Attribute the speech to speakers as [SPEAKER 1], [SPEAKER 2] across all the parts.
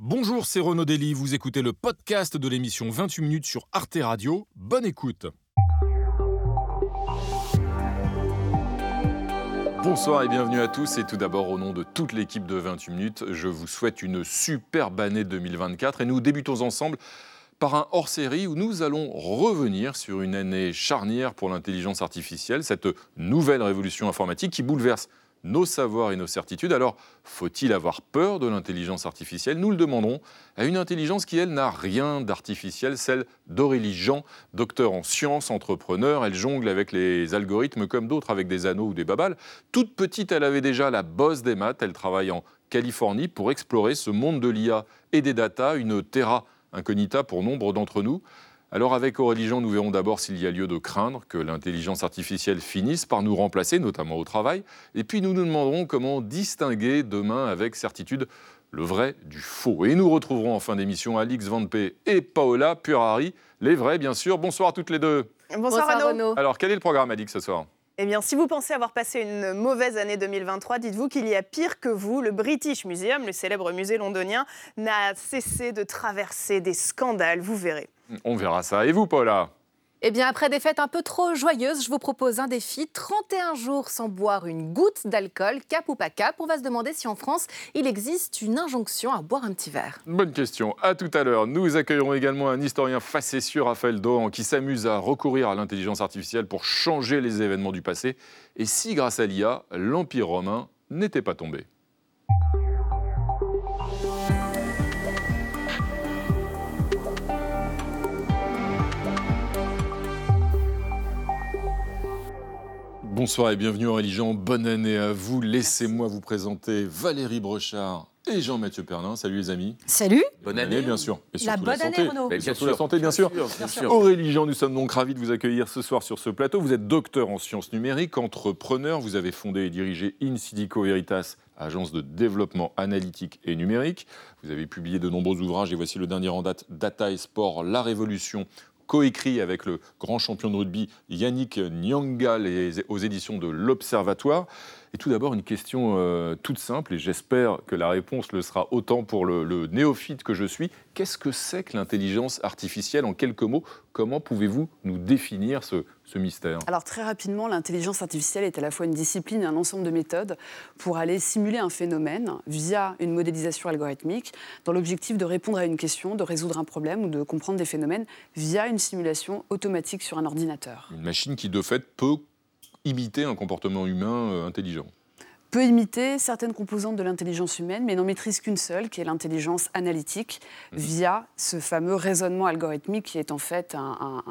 [SPEAKER 1] Bonjour, c'est Renaud Dely, vous écoutez le podcast de l'émission 28 minutes sur Arte Radio. Bonne écoute. Bonsoir et bienvenue à tous. Et tout d'abord, au nom de toute l'équipe de 28 minutes, je vous souhaite une superbe année 2024 et nous débutons ensemble par un hors-série où nous allons revenir sur une année charnière pour l'intelligence artificielle, cette nouvelle révolution informatique qui bouleverse nos savoirs et nos certitudes. Alors, faut-il avoir peur de l'intelligence artificielle? Nous le demandons à une intelligence qui, elle, n'a rien d'artificiel, celle d'Aurélie Jean, docteur en sciences, entrepreneur. Elle jongle avec les algorithmes comme d'autres, avec des anneaux ou des babales. Toute petite, elle avait déjà la bosse des maths. Elle travaille en Californie pour explorer ce monde de l'IA et des data, une terra incognita pour nombre d'entre nous. Alors avec Aurélie Jean, nous verrons d'abord s'il y a lieu de craindre que l'intelligence artificielle finisse par nous remplacer, notamment au travail. Et puis nous nous demanderons comment distinguer demain avec certitude le vrai du faux. Et nous retrouverons en fin d'émission Alix Van P et Paola Purari, les vrais bien sûr. Bonsoir à toutes les deux.
[SPEAKER 2] Bonsoir, Renaud.
[SPEAKER 1] Alors quel est le programme Alix ce soir?
[SPEAKER 2] Eh bien, si vous pensez avoir passé une mauvaise année 2023, dites-vous qu'il y a pire que vous. Le British Museum, le célèbre musée londonien, n'a cessé de traverser des scandales, vous verrez.
[SPEAKER 1] On verra ça. Et vous, Paula?
[SPEAKER 3] Eh bien, après des fêtes un peu trop joyeuses, je vous propose un défi 31 jours sans boire une goutte d'alcool, cap ou pas cap. On va se demander si en France, il existe une injonction à boire un petit verre.
[SPEAKER 1] Bonne question. À tout à l'heure. Nous accueillerons également un historien facétieux, Raphaël Dohan, qui s'amuse à recourir à l'intelligence artificielle pour changer les événements du passé. Et si, grâce à l'IA, l'Empire romain n'était pas tombé? Bonsoir et bienvenue en religion. Bonne année à vous. Laissez-moi vous présenter Valérie Brochard et Jean-Mathieu Pernin. Salut les amis.
[SPEAKER 3] Salut.
[SPEAKER 1] Bonne année, bien sûr.
[SPEAKER 3] Et la bonne
[SPEAKER 1] année,
[SPEAKER 3] Renaud.
[SPEAKER 1] Et surtout la santé, bien sûr. Aurélie Jean, nous sommes donc ravis de vous accueillir ce soir sur ce plateau. Vous êtes docteur en sciences numériques, entrepreneur. Vous avez fondé et dirigé Insidico Veritas, agence de développement analytique et numérique. Vous avez publié de nombreux ouvrages et voici le dernier en date, Data et Sport, la révolution coécrit avec le grand champion de rugby Yannick Nyanga aux éditions de l'Observatoire. Et tout d'abord, une question euh, toute simple, et j'espère que la réponse le sera autant pour le, néophyte que je suis. Qu'est-ce que c'est que l'intelligence artificielle En quelques mots, comment pouvez-vous nous définir ce, mystère?
[SPEAKER 4] Alors très rapidement, l'intelligence artificielle est à la fois une discipline et un ensemble de méthodes pour aller simuler un phénomène via une modélisation algorithmique dans l'objectif de répondre à une question, de résoudre un problème ou de comprendre des phénomènes via une simulation automatique sur un ordinateur.
[SPEAKER 1] Une machine qui de fait peut imiter un comportement humain euh, intelligent
[SPEAKER 4] peut imiter certaines composantes de l'intelligence humaine, mais n'en maîtrise qu'une seule, qui est l'intelligence analytique, mhm. via ce fameux raisonnement algorithmique qui est en fait un,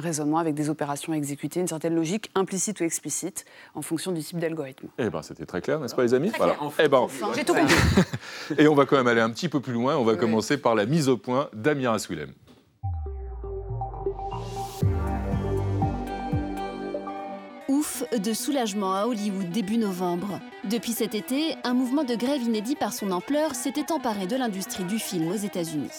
[SPEAKER 4] raisonnement avec des opérations à exécuter, une certaine logique implicite ou explicite, en fonction du type d'algorithme.
[SPEAKER 1] Eh bien, c'était très clair, n'est-ce pas, les amis
[SPEAKER 3] voilà. Eh ben, J'ai tout compris.
[SPEAKER 1] Et on va quand même aller un petit peu plus loin. On va commencer par la mise au point d'Amira Swilem.
[SPEAKER 5] De soulagement à Hollywood début novembre. Depuis cet été, un mouvement de grève inédit par son ampleur s'était emparé de l'industrie du film aux États-Unis.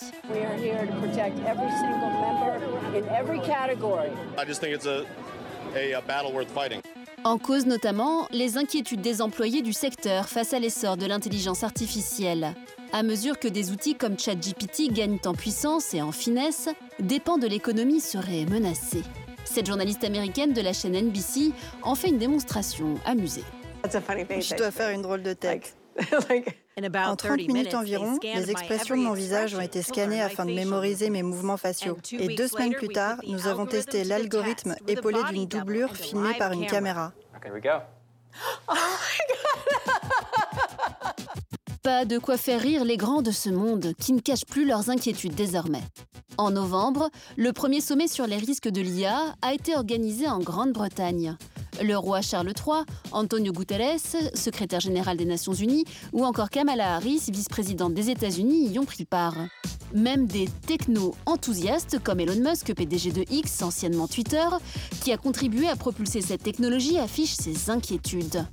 [SPEAKER 5] En cause notamment les inquiétudes des employés du secteur face à l'essor de l'intelligence artificielle. À mesure que des outils comme ChatGPT gagnent en puissance et en finesse, des pans de l'économie seraient menacés. Cette journaliste américaine de la chaîne NBC en fait une démonstration amusée.
[SPEAKER 6] Je dois faire une drôle de tête. En 30 minutes environ, les expressions de mon visage ont été scannées afin de mémoriser mes mouvements faciaux. Et deux semaines plus tard, nous avons testé l'algorithme épaulé d'une doublure filmée par une caméra.
[SPEAKER 5] Pas de quoi faire rire les grands de ce monde qui ne cachent plus leurs inquiétudes désormais. En novembre, le premier sommet sur les risques de l'IA a été organisé en Grande-Bretagne. Le roi Charles III, Antonio Guterres, secrétaire général des Nations Unies, ou encore Kamala Harris, vice-présidente des États-Unis, y ont pris part. Même des techno-enthousiastes comme Elon Musk, PDG de X, anciennement Twitter, qui a contribué à propulser cette technologie, affichent ses inquiétudes.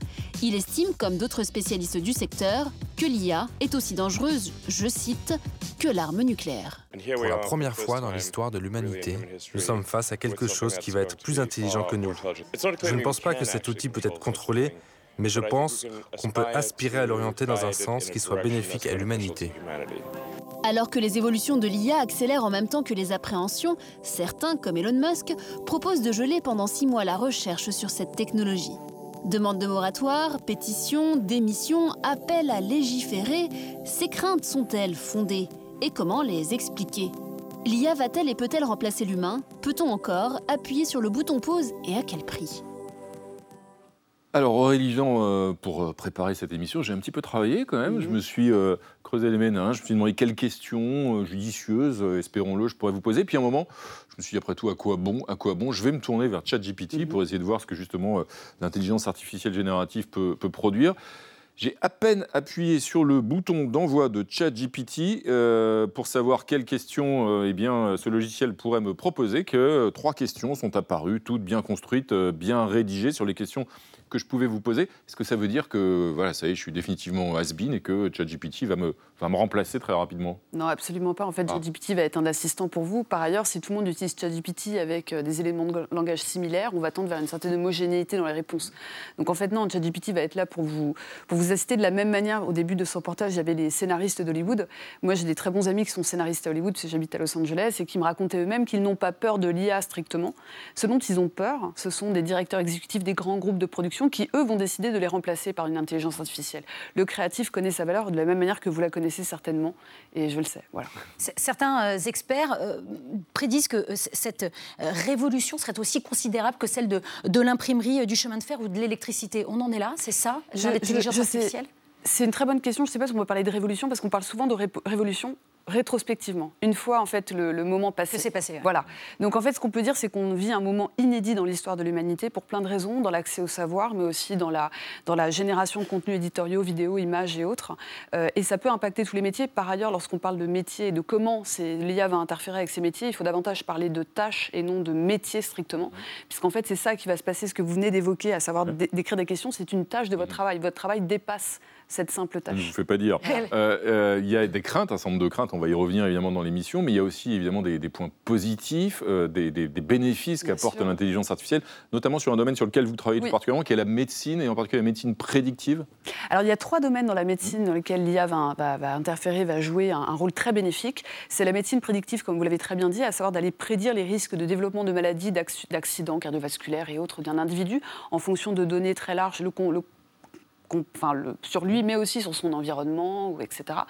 [SPEAKER 5] Il estime, comme d'autres spécialistes du secteur, que l'IA est aussi dangereuse, je cite, que l'arme nucléaire.
[SPEAKER 7] Pour la première fois dans l'histoire de l'humanité, nous sommes face à quelque chose qui va être plus intelligent que nous. Je ne pense pas que cet outil peut être contrôlé, mais je pense qu'on peut aspirer à l'orienter dans un sens qui soit bénéfique à l'humanité.
[SPEAKER 5] Alors que les évolutions de l'IA accélèrent en même temps que les appréhensions, certains, comme Elon Musk, proposent de geler pendant six mois la recherche sur cette technologie. Demande de moratoire, pétition, démission, appel à légiférer, ces craintes sont-elles fondées Et comment les expliquer? L'IA va-t-elle et peut-elle remplacer l'humain? Peut-on encore appuyer sur le bouton pause et à quel prix?
[SPEAKER 1] Alors Aurélie Jean, euh, pour euh, préparer cette émission, j'ai un petit peu travaillé quand même. Je me suis euh, creusé les méninges, je me suis demandé quelles questions judicieuses, espérons-le, je pourrais vous poser. Puis à un moment, je me suis dit après tout à quoi bon, à quoi bon? Je vais me tourner vers ChatGPT mhm. pour essayer de voir ce que justement l'intelligence artificielle générative peut, peut produire. J'ai à peine appuyé sur le bouton d'envoi de ChatGPT euh, pour savoir quelles questions eh bien, ce logiciel pourrait me proposer que trois questions sont apparues, toutes bien construites, bien rédigées sur les questions que je pouvais vous poser. Est-ce que ça veut dire que voilà, ça y est, je suis définitivement has-been et que ChatGPT va me, va me remplacer très rapidement
[SPEAKER 4] Non, absolument pas. En fait, ah. ChatGPT va être un assistant pour vous. Par ailleurs, si tout le monde utilise ChatGPT avec euh, des éléments de langage similaires, on va tendre vers une certaine homogénéité dans les réponses. Donc en fait, non, ChatGPT va être là pour vous, pour vous assister de la même manière. Au début de son portage, il y avait les scénaristes d'Hollywood. Moi, j'ai des très bons amis qui sont scénaristes à Hollywood, parce que j'habite à Los Angeles, et qui me racontaient eux-mêmes qu'ils n'ont pas peur de l'IA strictement. Ce dont ils ont peur, ce sont des directeurs exécutifs des grands groupes de production qui, eux, vont décider de les remplacer par une intelligence artificielle. Le créatif connaît sa valeur de la même manière que vous la connaissez certainement, et je le sais. Voilà.
[SPEAKER 8] Certains euh, experts euh, prédisent que euh, cette révolution serait aussi considérable que celle de, de l'imprimerie, du chemin de fer ou de l'électricité. On en est là, c'est ça, l'intelligence artificielle?
[SPEAKER 4] c'est une très bonne question. Je ne sais pas si on peut parler de révolution, parce qu'on parle souvent de révolution rétrospectivement, une fois en fait le, moment passé.
[SPEAKER 8] C'est passé.
[SPEAKER 4] Voilà. Donc en fait, ce qu'on peut dire, c'est qu'on vit un moment inédit dans l'histoire de l'humanité pour plein de raisons, dans l'accès au savoir, mais aussi dans la, dans la génération de contenus éditoriaux, vidéos, images et autres. Euh, et ça peut impacter tous les métiers. Par ailleurs, lorsqu'on parle de métiers et de comment l'IA va interférer avec ces métiers, il faut davantage parler de tâches et non de métiers strictement, puisqu'en fait, c'est ça qui va se passer. Ce que vous venez d'évoquer, à savoir d'écrire des questions, c'est une tâche de votre travail. Votre travail dépasse cette simple tâche.
[SPEAKER 1] Je ne vous fais pas dire. Euh, euh, il y a des craintes, un certain nombre de craintes, on va y revenir évidemment dans l'émission, mais il y a aussi évidemment des, points positifs, euh, des, bénéfices qu'apporte l'intelligence artificielle, notamment sur un domaine sur lequel vous travaillez tout particulièrement, qui est la médecine, et en particulier la médecine prédictive.
[SPEAKER 4] Alors il y a trois domaines dans la médecine dans lesquels l'IA va, interférer, va jouer un, un rôle très bénéfique. C'est la médecine prédictive, comme vous l'avez très bien dit, à savoir d'aller prédire les risques de développement de maladies, d'accidents cardiovasculaires et autres d'un individu en fonction de données très larges. Le, le enfin, sur lui, mais aussi sur son environnement, etc.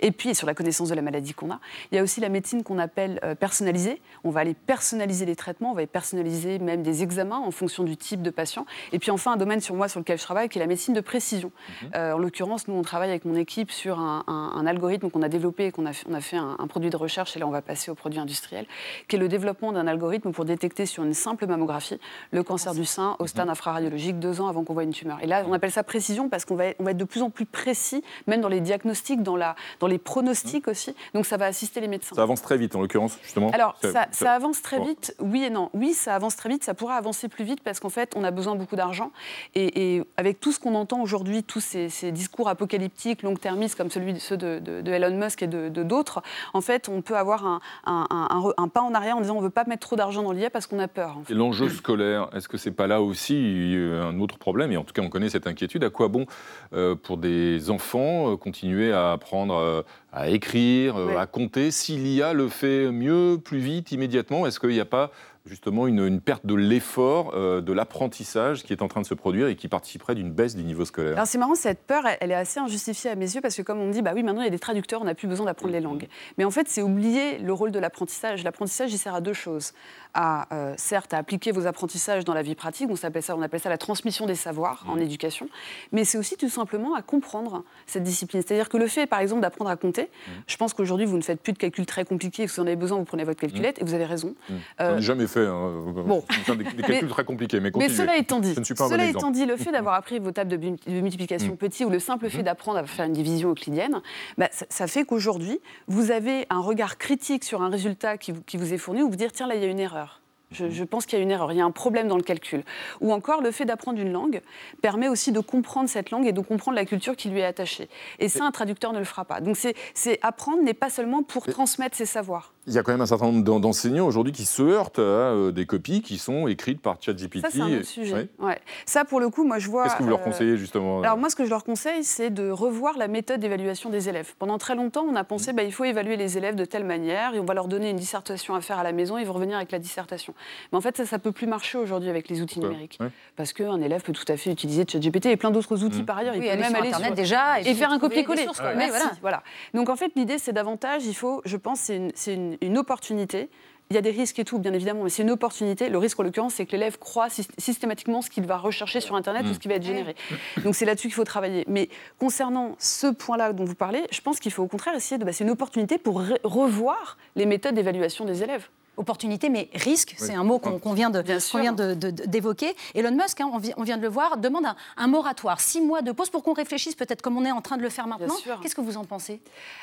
[SPEAKER 4] Et puis sur la connaissance de la maladie qu'on a. Il y a aussi la médecine qu'on appelle euh, personnalisée. On va aller personnaliser les traitements, on va personnaliser même des examens en fonction du type de patient. Et puis enfin, un domaine sur moi sur lequel je travaille, qui est la médecine de précision. Mhm. Euh, en l'occurrence, nous, on travaille avec mon équipe sur un, algorithme qu'on a développé et qu'on a, on a fait un, produit de recherche, et là, on va passer au produit industriel, qui est le développement d'un algorithme pour détecter sur une simple mammographie le cancer du sein au stade mhm. infraradiologique deux ans avant qu'on voit une tumeur. Et là, on appelle ça précision parce qu'on va, on va être de plus en plus précis, même dans les diagnostics, dans, la, dans les pronostics aussi. Donc ça va assister les médecins.
[SPEAKER 1] Ça avance très vite, en l'occurrence, justement
[SPEAKER 4] Alors, ça, avance très vite, oui et non. Oui, ça avance très vite, ça pourrait avancer plus vite parce qu'en fait, on a besoin beaucoup d'argent. Et, avec tout ce qu'on entend aujourd'hui, tous ces, discours apocalyptiques, long-termistes, comme celui de, ceux de, Elon Musk et de d'autres, en fait, on peut avoir un, un, pas en arrière en disant on ne veut pas mettre trop d'argent dans l'IA parce qu'on a peur.
[SPEAKER 1] Et l'enjeu scolaire, est-ce que c'est pas là aussi un autre problème? Et en tout cas, on connaît cette inquiétude. À quoi bon euh, pour des enfants euh, continuer à apprendre euh, à écrire, à compter Si l'IA le fait mieux, plus vite, immédiatement, est-ce qu'il n'y a pas justement une, perte de l'effort, euh, de l'apprentissage qui est en train de se produire et qui participerait d'une baisse du niveau scolaire.
[SPEAKER 4] Alors c'est marrant, cette peur, elle, est assez injustifiée à mes yeux parce que comme on dit, bah oui, maintenant il y a des traducteurs, on n'a plus besoin d'apprendre les langues. Mais en fait, c'est oublier le rôle de l'apprentissage. L'apprentissage, il sert à deux choses. À, euh, certes, à appliquer vos apprentissages dans la vie pratique, on appelle ça, on appelle ça la transmission des savoirs en mmh. éducation, mais c'est aussi tout simplement à comprendre cette discipline. C'est-à-dire que le fait, par exemple, d'apprendre à compter, mmh. je pense qu'aujourd'hui, vous ne faites plus de calculs très compliqués, si vous en avez besoin, vous prenez votre calculette, mmh. et vous avez raison.
[SPEAKER 1] Euh, jamais fait. Hein. Bon. des, des calculs très compliqués, mais
[SPEAKER 4] Mais cela étant dit, cela étant dit le fait d'avoir appris vos tables de, multiplication mm. petits ou le simple fait mm. d'apprendre à faire une division euclidienne, bah, ça, fait qu'aujourd'hui, vous avez un regard critique sur un résultat qui vous, est fourni ou vous dire tiens, là, il y a une erreur. Je, je, pense qu'il y a une erreur, il y a un problème dans le calcul. Ou encore, le fait d'apprendre une langue permet aussi de comprendre cette langue et de comprendre la culture qui lui est attachée. Et ça, un traducteur ne le fera pas. Donc, c'est apprendre n'est pas seulement pour transmettre ses savoirs.
[SPEAKER 1] Il y a quand même un certain nombre d'enseignants aujourd'hui qui se heurtent à euh, des copies qui sont écrites par ChatGPT.
[SPEAKER 4] Ça, c'est un autre sujet. Ouais. Ça, pour le coup, moi, je vois.
[SPEAKER 1] Qu'est-ce que vous leur euh, conseillez, justement
[SPEAKER 4] Alors, moi, ce que je leur conseille, c'est de revoir la méthode d'évaluation des élèves. Pendant très longtemps, on a pensé qu'il mmh. bah, faut évaluer les élèves de telle manière et on va leur donner une dissertation à faire à la maison et ils vont revenir avec la dissertation. Mais en fait, ça, ça peut plus marcher aujourd'hui avec les outils numériques. Parce qu'un élève peut tout à fait utiliser ChatGPT et plein d'autres outils mmh. par ailleurs.
[SPEAKER 8] il peut même aller sur Internet déjà
[SPEAKER 4] et, faire un copier-coller. Voilà. voilà. Donc, en fait, l'idée, c'est davantage, il faut, je pense, c'est une opportunité il y a des risques et tout, bien évidemment, mais c'est une opportunité. Le risque, en l'occurrence, c'est que l'élève croit systématiquement ce qu'il va rechercher sur Internet ou ce qui va être généré. Donc c'est là-dessus qu'il faut travailler. Mais concernant ce point-là dont vous parlez, je pense qu'il faut au contraire essayer de... Bah, c'est une opportunité pour revoir les méthodes d'évaluation des élèves
[SPEAKER 8] opportunité, mais risque, c'est un mot qu'on vient d'évoquer. Elon Musk, hein, on, vient de le voir, demande un, moratoire, six mois de pause pour qu'on réfléchisse peut-être comme on est en train de le faire maintenant. Qu'est-ce que vous en pensez?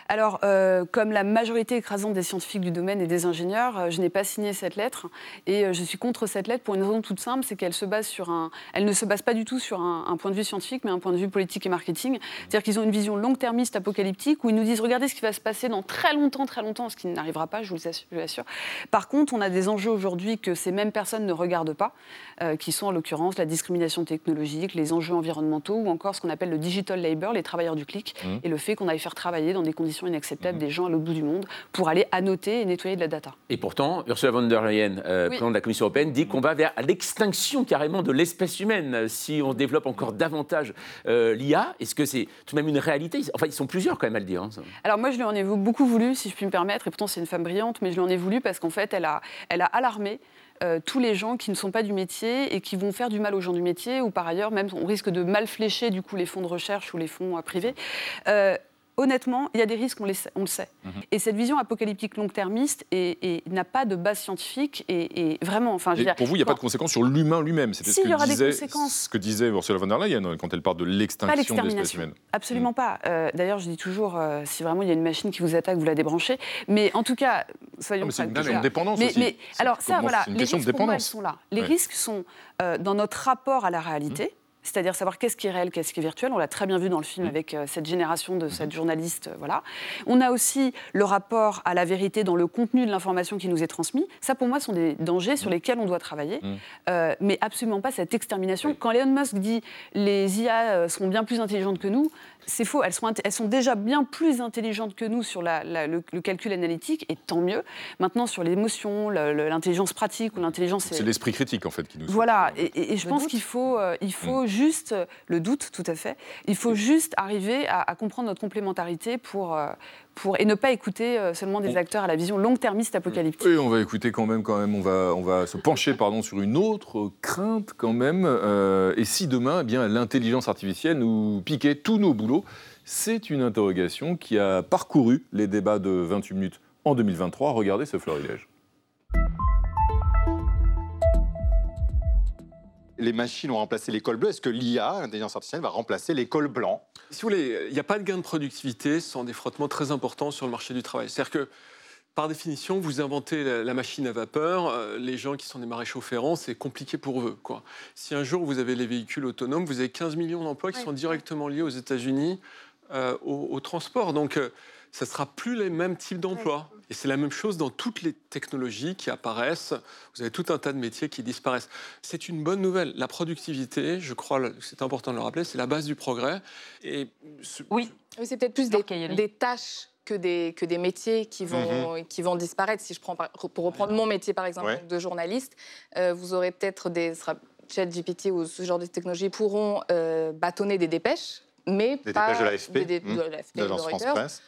[SPEAKER 4] Alors, euh, comme la majorité écrasante des scientifiques du domaine et des ingénieurs, euh, je n'ai pas signé cette lettre et euh, je suis contre cette lettre pour une raison toute simple, c'est qu'elle se base sur un, elle ne se base pas du tout sur un, point de vue scientifique, mais un point de vue politique et marketing. C'est-à-dire qu'ils ont une vision long-termiste, apocalyptique, où ils nous disent regardez ce qui va se passer dans très longtemps, très longtemps, ce qui n'arrivera pas, je vous l'assure. Par contre, on a des enjeux aujourd'hui que ces mêmes personnes ne regardent pas, euh, qui sont en l'occurrence la discrimination technologique, les enjeux environnementaux ou encore ce qu'on appelle le digital labor, les travailleurs du clic, mmh. et le fait qu'on aille faire travailler dans des conditions inacceptables mmh. des gens à l'autre bout du monde pour aller annoter et nettoyer de la data.
[SPEAKER 9] Et pourtant, Ursula von der Leyen, euh, présidente de la Commission européenne, dit qu'on va vers l'extinction carrément de l'espèce humaine euh, si on développe encore davantage l'IA. Est-ce que c'est tout de même une réalité? Enfin, ils sont plusieurs quand même à le dire. Hein,
[SPEAKER 4] Alors moi, je lui en ai beaucoup voulu, si je puis me permettre, et pourtant c'est une femme brillante, mais je lui en ai voulu parce qu'en fait, elle a, alarmé euh, tous les gens qui ne sont pas du métier et qui vont faire du mal aux gens du métier, ou par ailleurs, même on risque de mal flécher du coup les fonds de recherche ou les fonds euh, privés. Euh, honnêtement, il y a des risques, on, les on le sait. Mhm. Et cette vision apocalyptique long-termiste n'a pas de base scientifique et, vraiment, enfin, je
[SPEAKER 1] Pour vous, il n'y a pas de conséquences sur l'humain lui-même. C'était ce, que disait, ce que disait Ursula von der Leyen quand elle parle de l'extinction de l'espèce humaine.
[SPEAKER 4] Absolument mhm. pas. Euh, d'ailleurs, je dis toujours, euh, si vraiment il y a une machine qui vous attaque, vous la débranchez. Mais en tout cas, soyons
[SPEAKER 1] C'est une question de dépendance
[SPEAKER 4] mais,
[SPEAKER 1] aussi.
[SPEAKER 4] Mais, alors ça, voilà, les risques, pour moi, sont là. Les risques sont euh, dans notre rapport à la réalité. Mhm c'est-à-dire savoir qu'est-ce qui est réel, qu'est-ce qui est virtuel. On l'a très bien vu dans le film mmh. avec euh, cette génération de cette mmh. journaliste. Euh, voilà. On a aussi le rapport à la vérité dans le contenu de l'information qui nous est transmise. Ça, pour moi, sont des dangers sur mmh. lesquels on doit travailler, euh, mais absolument pas cette extermination. Quand Elon Musk dit les IA seront bien plus intelligentes que nous, c'est faux. Elles sont, elles sont, déjà bien plus intelligentes que nous sur le, calcul analytique, et tant mieux. Maintenant, sur l'émotion, l'intelligence pratique ou l'intelligence.
[SPEAKER 1] C'est l'esprit critique, en fait, qui nous.
[SPEAKER 4] Voilà. Et, je pense qu'il faut, euh, il faut mm. Juste le doute, tout à fait. Il faut juste arriver à, comprendre notre complémentarité pour, euh, pour, et ne pas écouter euh, seulement des acteurs à la vision long-termiste apocalyptique.
[SPEAKER 1] Oui, on va écouter quand même, quand même, on va, on va se pencher pardon, sur une autre crainte quand même. Euh, et si demain, eh bien, l'intelligence artificielle nous piquait tous nos boulots C'est une interrogation qui a parcouru les débats de 28 minutes en 2023. Regardez ce florilège.
[SPEAKER 10] Les machines ont remplacé l'école bleue. Est-ce que l'IA, l'intelligence artificielle, va remplacer l'école blanc?
[SPEAKER 11] Si vous voulez, il n'y a pas de gain de productivité sans des frottements très importants sur le marché du travail. C'est-à-dire que, par définition, vous inventez la, machine à vapeur, euh, les gens qui sont des maréchaux ferrants, c'est compliqué pour eux. Quoi. Si un jour vous avez les véhicules autonomes, vous avez 15 millions d'emplois qui sont directement liés aux États-Unis euh, au, transport. Donc, euh, ça ne sera plus les mêmes types d'emplois. Et c'est la même chose dans toutes les technologies qui apparaissent. Vous avez tout un tas de métiers qui disparaissent. C'est une bonne nouvelle. La productivité, je crois, c'est important de le rappeler, c'est la base du progrès.
[SPEAKER 2] Et oui, c'est peut-être plus des, tâches que des, que des métiers qui vont, mhm. qui vont disparaître. Si je prends, pour reprendre mon métier, par exemple, de journaliste, euh, vous aurez peut-être des... GPT ou ce genre de technologies pourront euh, bâtonner des dépêches, mais
[SPEAKER 10] des
[SPEAKER 2] pas...
[SPEAKER 10] Dépêches de l'AFP, des, de l'AFP, de, France Presse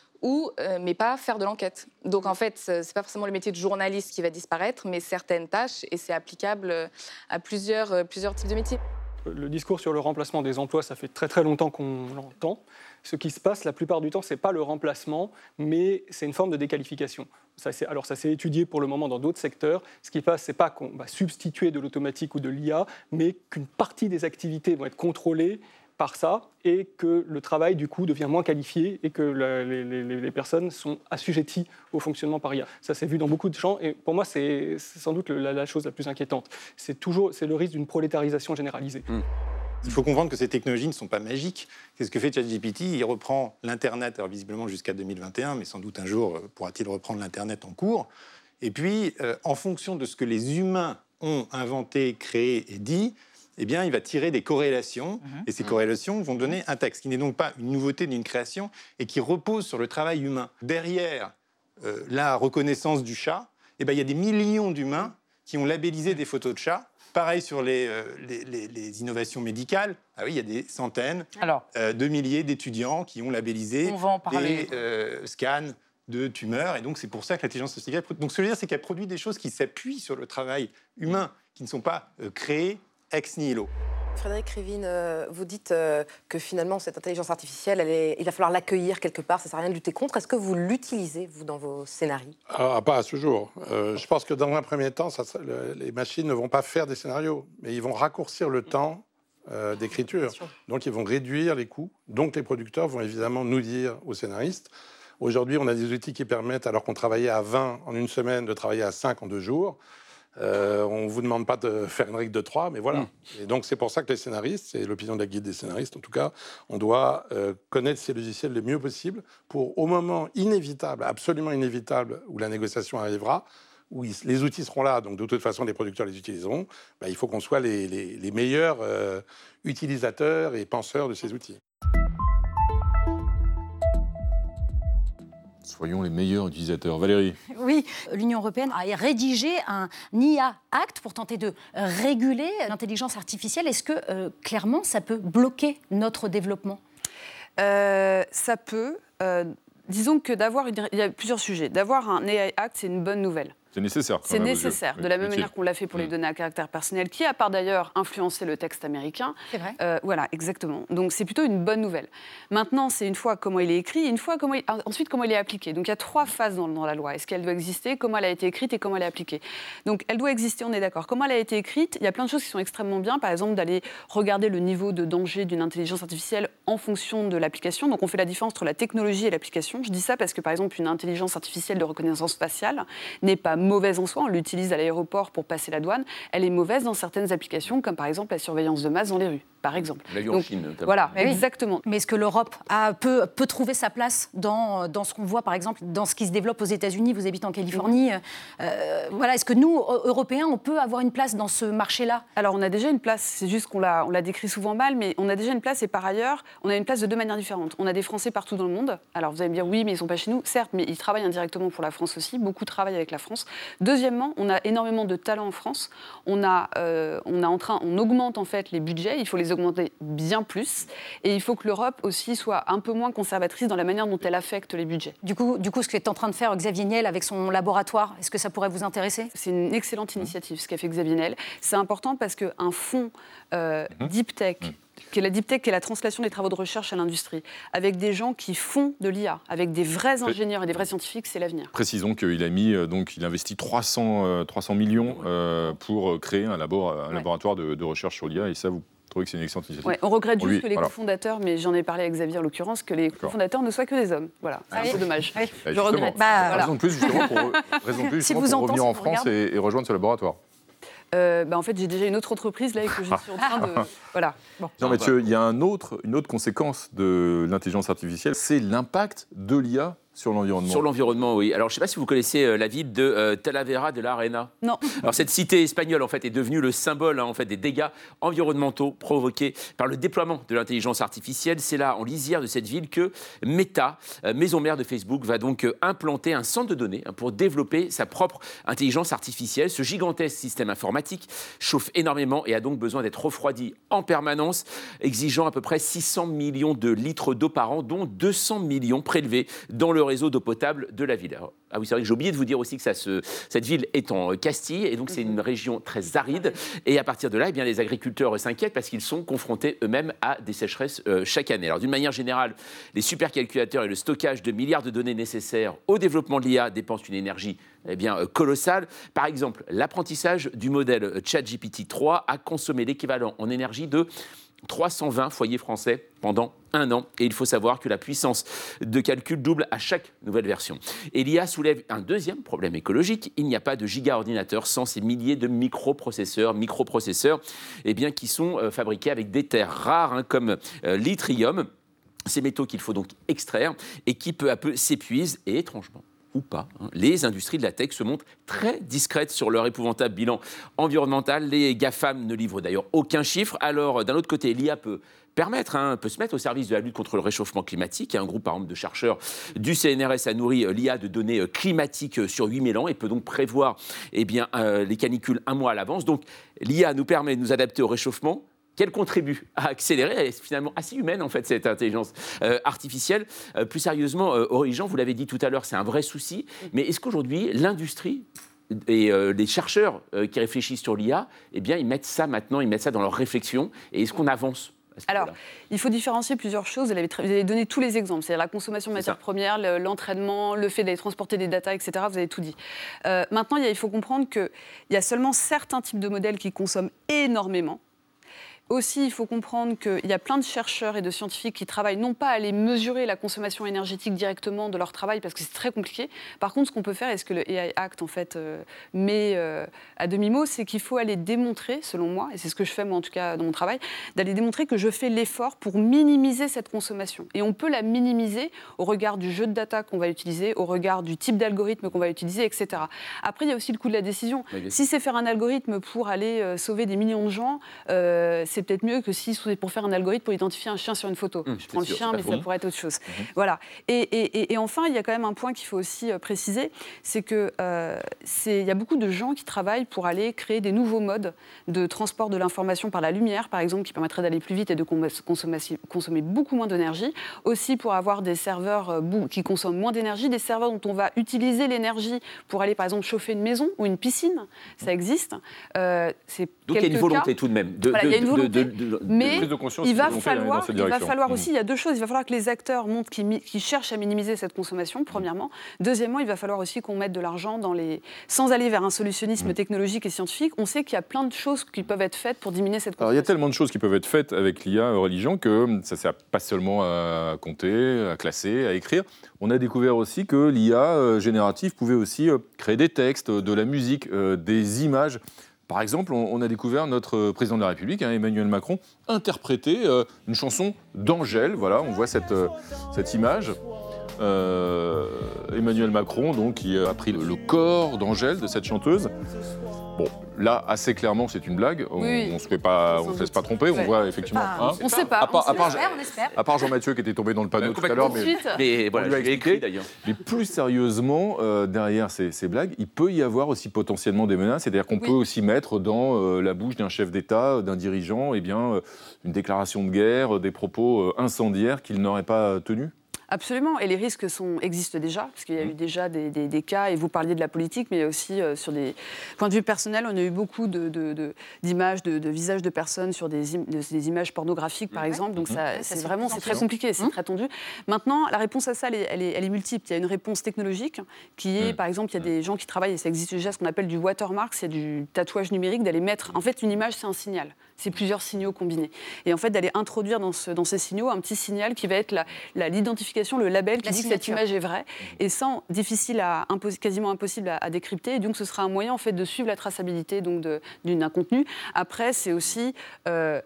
[SPEAKER 2] euh, mais pas faire de l'enquête. Donc en fait, c'est pas forcément le métier de journaliste qui va disparaître, mais certaines tâches, et c'est applicable euh, à plusieurs, euh, plusieurs types de métiers.
[SPEAKER 11] Le discours sur le remplacement des emplois, ça fait très très longtemps qu'on l'entend. Ce qui se passe la plupart du temps, c'est pas le remplacement, mais c'est une forme de déqualification. Alors ça s'est étudié pour le moment dans d'autres secteurs. Ce qui passe, c'est pas qu'on va substituer de l'automatique ou de l'IA, mais qu'une partie des activités vont être contrôlées par ça et que le travail, du coup, devient moins qualifié et que les, personnes sont assujetties au fonctionnement par IA. Ça s'est vu dans beaucoup de champs et pour moi, c'est sans doute la, chose la plus inquiétante. C'est toujours c'est le risque d'une prolétarisation généralisée. Mmh.
[SPEAKER 10] il faut comprendre que ces technologies ne sont pas magiques. Qu'est-ce que fait ChatGPT Il reprend l'Internet, visiblement jusqu'à 2021, mais sans doute un jour euh, pourra-t-il reprendre l'Internet en cours. Et puis, euh, en fonction de ce que les humains ont inventé, créé et dit, eh bien, il va tirer des corrélations, mhm. et ces corrélations vont donner un texte, qui n'est donc pas une nouveauté d'une création, et qui repose sur le travail humain. Derrière euh, la reconnaissance du chat, eh bien, il y a des millions d'humains qui ont labellisé des photos de chats. Pareil sur les, euh, les, innovations médicales. Ah oui, il y a des centaines euh, de milliers d'étudiants qui ont labellisé des scans de tumeurs. Et donc, c'est pour ça que l'intelligence artificielle... Donc, ce que je veux dire, c'est qu'elle produit des choses qui s'appuient sur le travail humain, qui ne sont pas créées ex nihilo.
[SPEAKER 12] Frédéric Révine, euh, vous dites euh, que finalement, cette intelligence artificielle, il va falloir l'accueillir quelque part, ça ne sert à rien de lutter contre. Est-ce que vous l'utilisez, vous, dans vos scénarios?
[SPEAKER 13] Ah, Pas à ce jour. Euh, je pense que dans un premier temps, les machines ne vont pas faire des scénarios, mais ils vont raccourcir le temps d'écriture. Donc, ils vont réduire les coûts. Donc, les producteurs vont évidemment nous dire aux scénaristes, aujourd'hui, on a des outils qui permettent, alors qu'on travaillait à 20 en une semaine, de travailler à 5 en deux jours. Euh, on ne vous demande pas de faire une règle de 3, mais voilà. Mm. Et donc, c'est pour ça que les scénaristes, c'est l'opinion de la guide des scénaristes en tout cas, on doit euh, connaître ces logiciels le mieux possible pour, au moment inévitable, absolument inévitable, où la négociation arrivera, où les outils seront là, donc de toute façon, les producteurs les utiliseront, bah, il faut qu'on soit les, meilleurs euh, utilisateurs et penseurs de ces outils.
[SPEAKER 1] Soyons les meilleurs utilisateurs. Valérie
[SPEAKER 8] Oui, l'Union européenne a rédigé un IA Act pour tenter de réguler l'intelligence artificielle. Est-ce que, euh, clairement, ça peut bloquer notre développement?
[SPEAKER 4] Euh, Ça peut. Euh, disons que d'avoir... Il y a plusieurs sujets. D'avoir un AI Act, c'est une bonne nouvelle.
[SPEAKER 1] C'est nécessaire.
[SPEAKER 4] C'est nécessaire, de la même manière qu'on l'a fait pour les mm. données à caractère personnel, qui a par d'ailleurs influencé le texte américain.
[SPEAKER 8] C'est vrai.
[SPEAKER 4] Euh, voilà, exactement. Donc c'est plutôt une bonne nouvelle. Maintenant, c'est une fois comment il est écrit, une fois comment ensuite comment il est appliqué. Donc il y a trois phases dans, dans la loi. Est-ce qu'elle doit exister, comment elle a été écrite et comment elle est appliquée? Donc elle doit exister, on est d'accord. Comment elle a été écrite? Il y a plein de choses qui sont extrêmement bien. Par exemple, d'aller regarder le niveau de danger d'une intelligence artificielle en fonction de l'application. Donc on fait la différence entre la technologie et l'application. Je dis ça parce que par exemple, une intelligence artificielle de reconnaissance faciale n'est pas mauvaise en soi, on l'utilise à l'aéroport pour passer la douane, elle est mauvaise dans certaines applications, comme par exemple la surveillance de masse dans les rues par exemple.
[SPEAKER 9] La en Chine,
[SPEAKER 4] Voilà, exactement.
[SPEAKER 8] Mais est-ce que l'Europe peut, peut trouver sa place dans, dans ce qu'on voit, par exemple, dans ce qui se développe aux États-Unis? Vous habitez en Californie. Euh, voilà, est-ce que nous, Européens, on peut avoir une place dans ce marché-là?
[SPEAKER 4] Alors, on a déjà une place. C'est juste qu'on l'a, on l'a décrit souvent mal, mais on a déjà une place. Et par ailleurs, on a une place de deux manières différentes. On a des Français partout dans le monde. Alors, vous allez me dire, oui, mais ils sont pas chez nous. Certes, mais ils travaillent indirectement pour la France aussi. Beaucoup travaillent avec la France. Deuxièmement, on a énormément de talents en France. On a, euh, on a en train, on augmente en fait les budgets. Il faut les augmenter bien plus. Et il faut que l'Europe aussi soit un peu moins conservatrice dans la manière dont elle affecte les budgets.
[SPEAKER 8] Du coup, du coup ce qu'est en train de faire Xavier Niel avec son laboratoire, est-ce que ça pourrait vous intéresser?
[SPEAKER 4] C'est une excellente initiative, ce qu'a fait Xavier Niel. C'est important parce qu'un fonds euh, mmh. deep tech, mmh. qui est la deep tech, qui est la translation des travaux de recherche à l'industrie, avec des gens qui font de l'IA, avec des vrais ingénieurs et des vrais scientifiques, c'est l'avenir.
[SPEAKER 1] Précisons qu'il a mis, euh, donc, il investit 300, 300 euh, millions pour créer un, labo, un laboratoire de, de, recherche sur l'IA, et ça, vous que c'est une excellente
[SPEAKER 4] initiative. on regrette juste que les cofondateurs, mais j'en ai parlé avec Xavier en l'occurrence, que les cofondateurs ne soient que des hommes. Voilà, c'est un peu dommage.
[SPEAKER 1] Je regrette. Bah, Raison de plus justement pour, raison plus, justement, pour revenir en France et, rejoindre ce laboratoire.
[SPEAKER 4] Euh, bah, en fait, j'ai déjà une autre entreprise là que je suis en train de. Voilà.
[SPEAKER 1] Non, Mathieu, il y a un autre, une autre conséquence de l'intelligence artificielle, c'est l'impact de l'IA sur l'environnement.
[SPEAKER 9] Sur l'environnement, oui. Alors, je ne sais pas si vous connaissez euh, la ville de euh, Talavera de la Arena.
[SPEAKER 4] Non.
[SPEAKER 9] Alors, cette cité espagnole, en fait, est devenue le symbole hein, en fait, des dégâts environnementaux provoqués par le déploiement de l'intelligence artificielle. C'est là, en lisière de cette ville, que Meta, euh, maison mère de Facebook, va donc implanter un centre de données hein, pour développer sa propre intelligence artificielle. Ce gigantesque système informatique chauffe énormément et a donc besoin d'être refroidi en permanence, exigeant à peu près 600 millions de litres d'eau par an, dont 200 millions prélevés dans le réseau d'eau potable de la ville. ah oui, c'est vrai que j'ai oublié de vous dire aussi que ça se, cette ville est en Castille, et donc c'est une région très aride. Et à partir de là, eh bien, les agriculteurs s'inquiètent parce qu'ils sont confrontés eux-mêmes à des sécheresses euh, chaque année. Alors d'une manière générale, les supercalculateurs et le stockage de milliards de données nécessaires au développement de l'IA dépensent une énergie eh bien, euh, colossale. Par exemple, l'apprentissage du modèle ChatGPT 3 a consommé l'équivalent en énergie de 320 foyers français pendant un an. Et il faut savoir que la puissance de calcul double à chaque nouvelle version. Et l'IA soulève un deuxième problème écologique. Il n'y a pas de giga-ordinateur sans ces milliers de microprocesseurs, microprocesseurs eh bien, qui sont euh, fabriqués avec des terres rares hein, comme euh, l'yttrium. Ces métaux qu'il faut donc extraire et qui peu à peu s'épuisent et étrangement ou pas. Hein. Les industries de la tech se montrent très discrètes sur leur épouvantable bilan environnemental. Les GAFAM ne livrent d'ailleurs aucun chiffre. Alors, d'un autre côté, l'IA peut permettre, hein, peut se mettre au service de la lutte contre le réchauffement climatique. Un groupe, par exemple, de chercheurs du CNRS a nourri euh, l'IA de données euh, climatiques euh, sur 8000 ans et peut donc prévoir eh bien, les canicules un mois à l'avance. Donc, l'IA nous permet de nous adapter au réchauffement qu'elle contribue à accélérer. Elle est finalement assez humaine, en fait, cette intelligence euh, artificielle. Euh, plus sérieusement, euh, vous l'avez dit tout à l'heure, c'est un vrai souci. Mais est-ce qu'aujourd'hui, l'industrie et euh, les chercheurs qui réfléchissent sur l'IA, eh bien, ils mettent ça maintenant, ils mettent ça dans leur réflexion. Et est-ce qu'on avance
[SPEAKER 4] alors, il faut différencier plusieurs choses. Vous avez, donné tous les exemples, c'est-à-dire la consommation de matières premières, l'entraînement, le, fait d'aller transporter des datas, etc. Vous avez tout dit. maintenant, il, il faut comprendre qu'il y a seulement certains types de modèles qui consomment énormément. Aussi, il faut comprendre qu'il y a plein de chercheurs et de scientifiques qui travaillent non pas à aller mesurer la consommation énergétique directement de leur travail parce que c'est très compliqué. Par contre, ce qu'on peut faire, et ce que le AI Act en fait euh, met euh, à demi-mot, c'est qu'il faut aller démontrer, selon moi, et c'est ce que je fais moi en tout cas dans mon travail, d'aller démontrer que je fais l'effort pour minimiser cette consommation. Et on peut la minimiser au regard du jeu de data qu'on va utiliser, au regard du type d'algorithme qu'on va utiliser, etc. Après, il y a aussi le coût de la décision. si c'est faire un algorithme pour aller euh, sauver des millions de gens, c'est peut-être mieux que si c'est pour faire un algorithme pour identifier un chien sur une photo. Hum, je prends le chien, mais ça pourrait être autre chose. Mhm. Voilà. Et, enfin, il y a quand même un point qu'il faut aussi euh, préciser, c'est qu'il euh, y a beaucoup de gens qui travaillent pour aller créer des nouveaux modes de transport de l'information par la lumière, par exemple, qui permettraient d'aller plus vite et de consommer, consommer beaucoup moins d'énergie. Aussi pour avoir des serveurs euh, qui consomment moins d'énergie, des serveurs dont on va utiliser l'énergie pour aller, par exemple, chauffer une maison ou une piscine. Ça existe.
[SPEAKER 9] c'est Donc il y a une volonté tout de même de,
[SPEAKER 4] mais il va falloir, il va falloir aussi, il y a deux choses. Il va falloir que les acteurs montrent qu'ils cherchent à minimiser cette consommation, premièrement. Deuxièmement, il va falloir aussi qu'on mette de l'argent dans les. Sans aller vers un solutionnisme mm. technologique et scientifique, on sait qu'il y a plein de choses qui peuvent être faites pour diminuer cette consommation.
[SPEAKER 1] Alors, il y a tellement de choses qui peuvent être faites avec l'IA religion que ça ne sert pas seulement à compter, à classer, à écrire. On a découvert aussi que l'IA euh, générative pouvait aussi euh, créer des textes, de la musique, euh, des images. Par exemple, on, a découvert notre président de la République, hein, Emmanuel Macron, interpréter euh, une chanson d'Angèle. Voilà, on voit cette, euh, image. Euh, Emmanuel Macron, donc, qui a pris le corps d'Angèle, de cette chanteuse. Bon, là, assez clairement, c'est une blague. On ne se fait pas, on se laisse pas tromper. On voit effectivement.
[SPEAKER 4] Hein. on ne sait pas.
[SPEAKER 1] À part, Jean-Mathieu qui était tombé dans le panneau tout à l'heure, mais,
[SPEAKER 9] mais voilà, écrit d'ailleurs.
[SPEAKER 1] Mais plus sérieusement, euh, derrière ces, blagues, il peut y avoir aussi potentiellement des menaces. C'est-à-dire qu'on peut aussi mettre dans euh, la bouche d'un chef d'État, d'un dirigeant, eh bien, euh, une déclaration de guerre, des propos incendiaires qu'il n'aurait pas tenus.
[SPEAKER 4] Absolument, et les risques sont, existent déjà, parce qu'il y a eu mmh. déjà des, cas, et vous parliez de la politique, mais aussi euh, sur des points de vue personnels, on a eu beaucoup d'images, de, de, visages de personnes sur des, images pornographiques, par exemple, donc mmh. c'est vraiment c'est très compliqué, c'est mmh. très tendu. Maintenant, la réponse à ça, elle est, multiple. Il y a une réponse technologique, qui est, par exemple, il y a des gens qui travaillent, et ça existe déjà, ce qu'on appelle du watermark, c'est du tatouage numérique, d'aller mettre, en fait, une image, c'est un signal c'est plusieurs signaux combinés. Et en fait, d'aller introduire dans, ces signaux un petit signal qui va être l'identification, le label qui dit que cette image est vraie, et sans difficile à quasiment impossible à, décrypter. Et donc, ce sera un moyen en fait de suivre la traçabilité donc d'un contenu. Après, c'est aussi euh,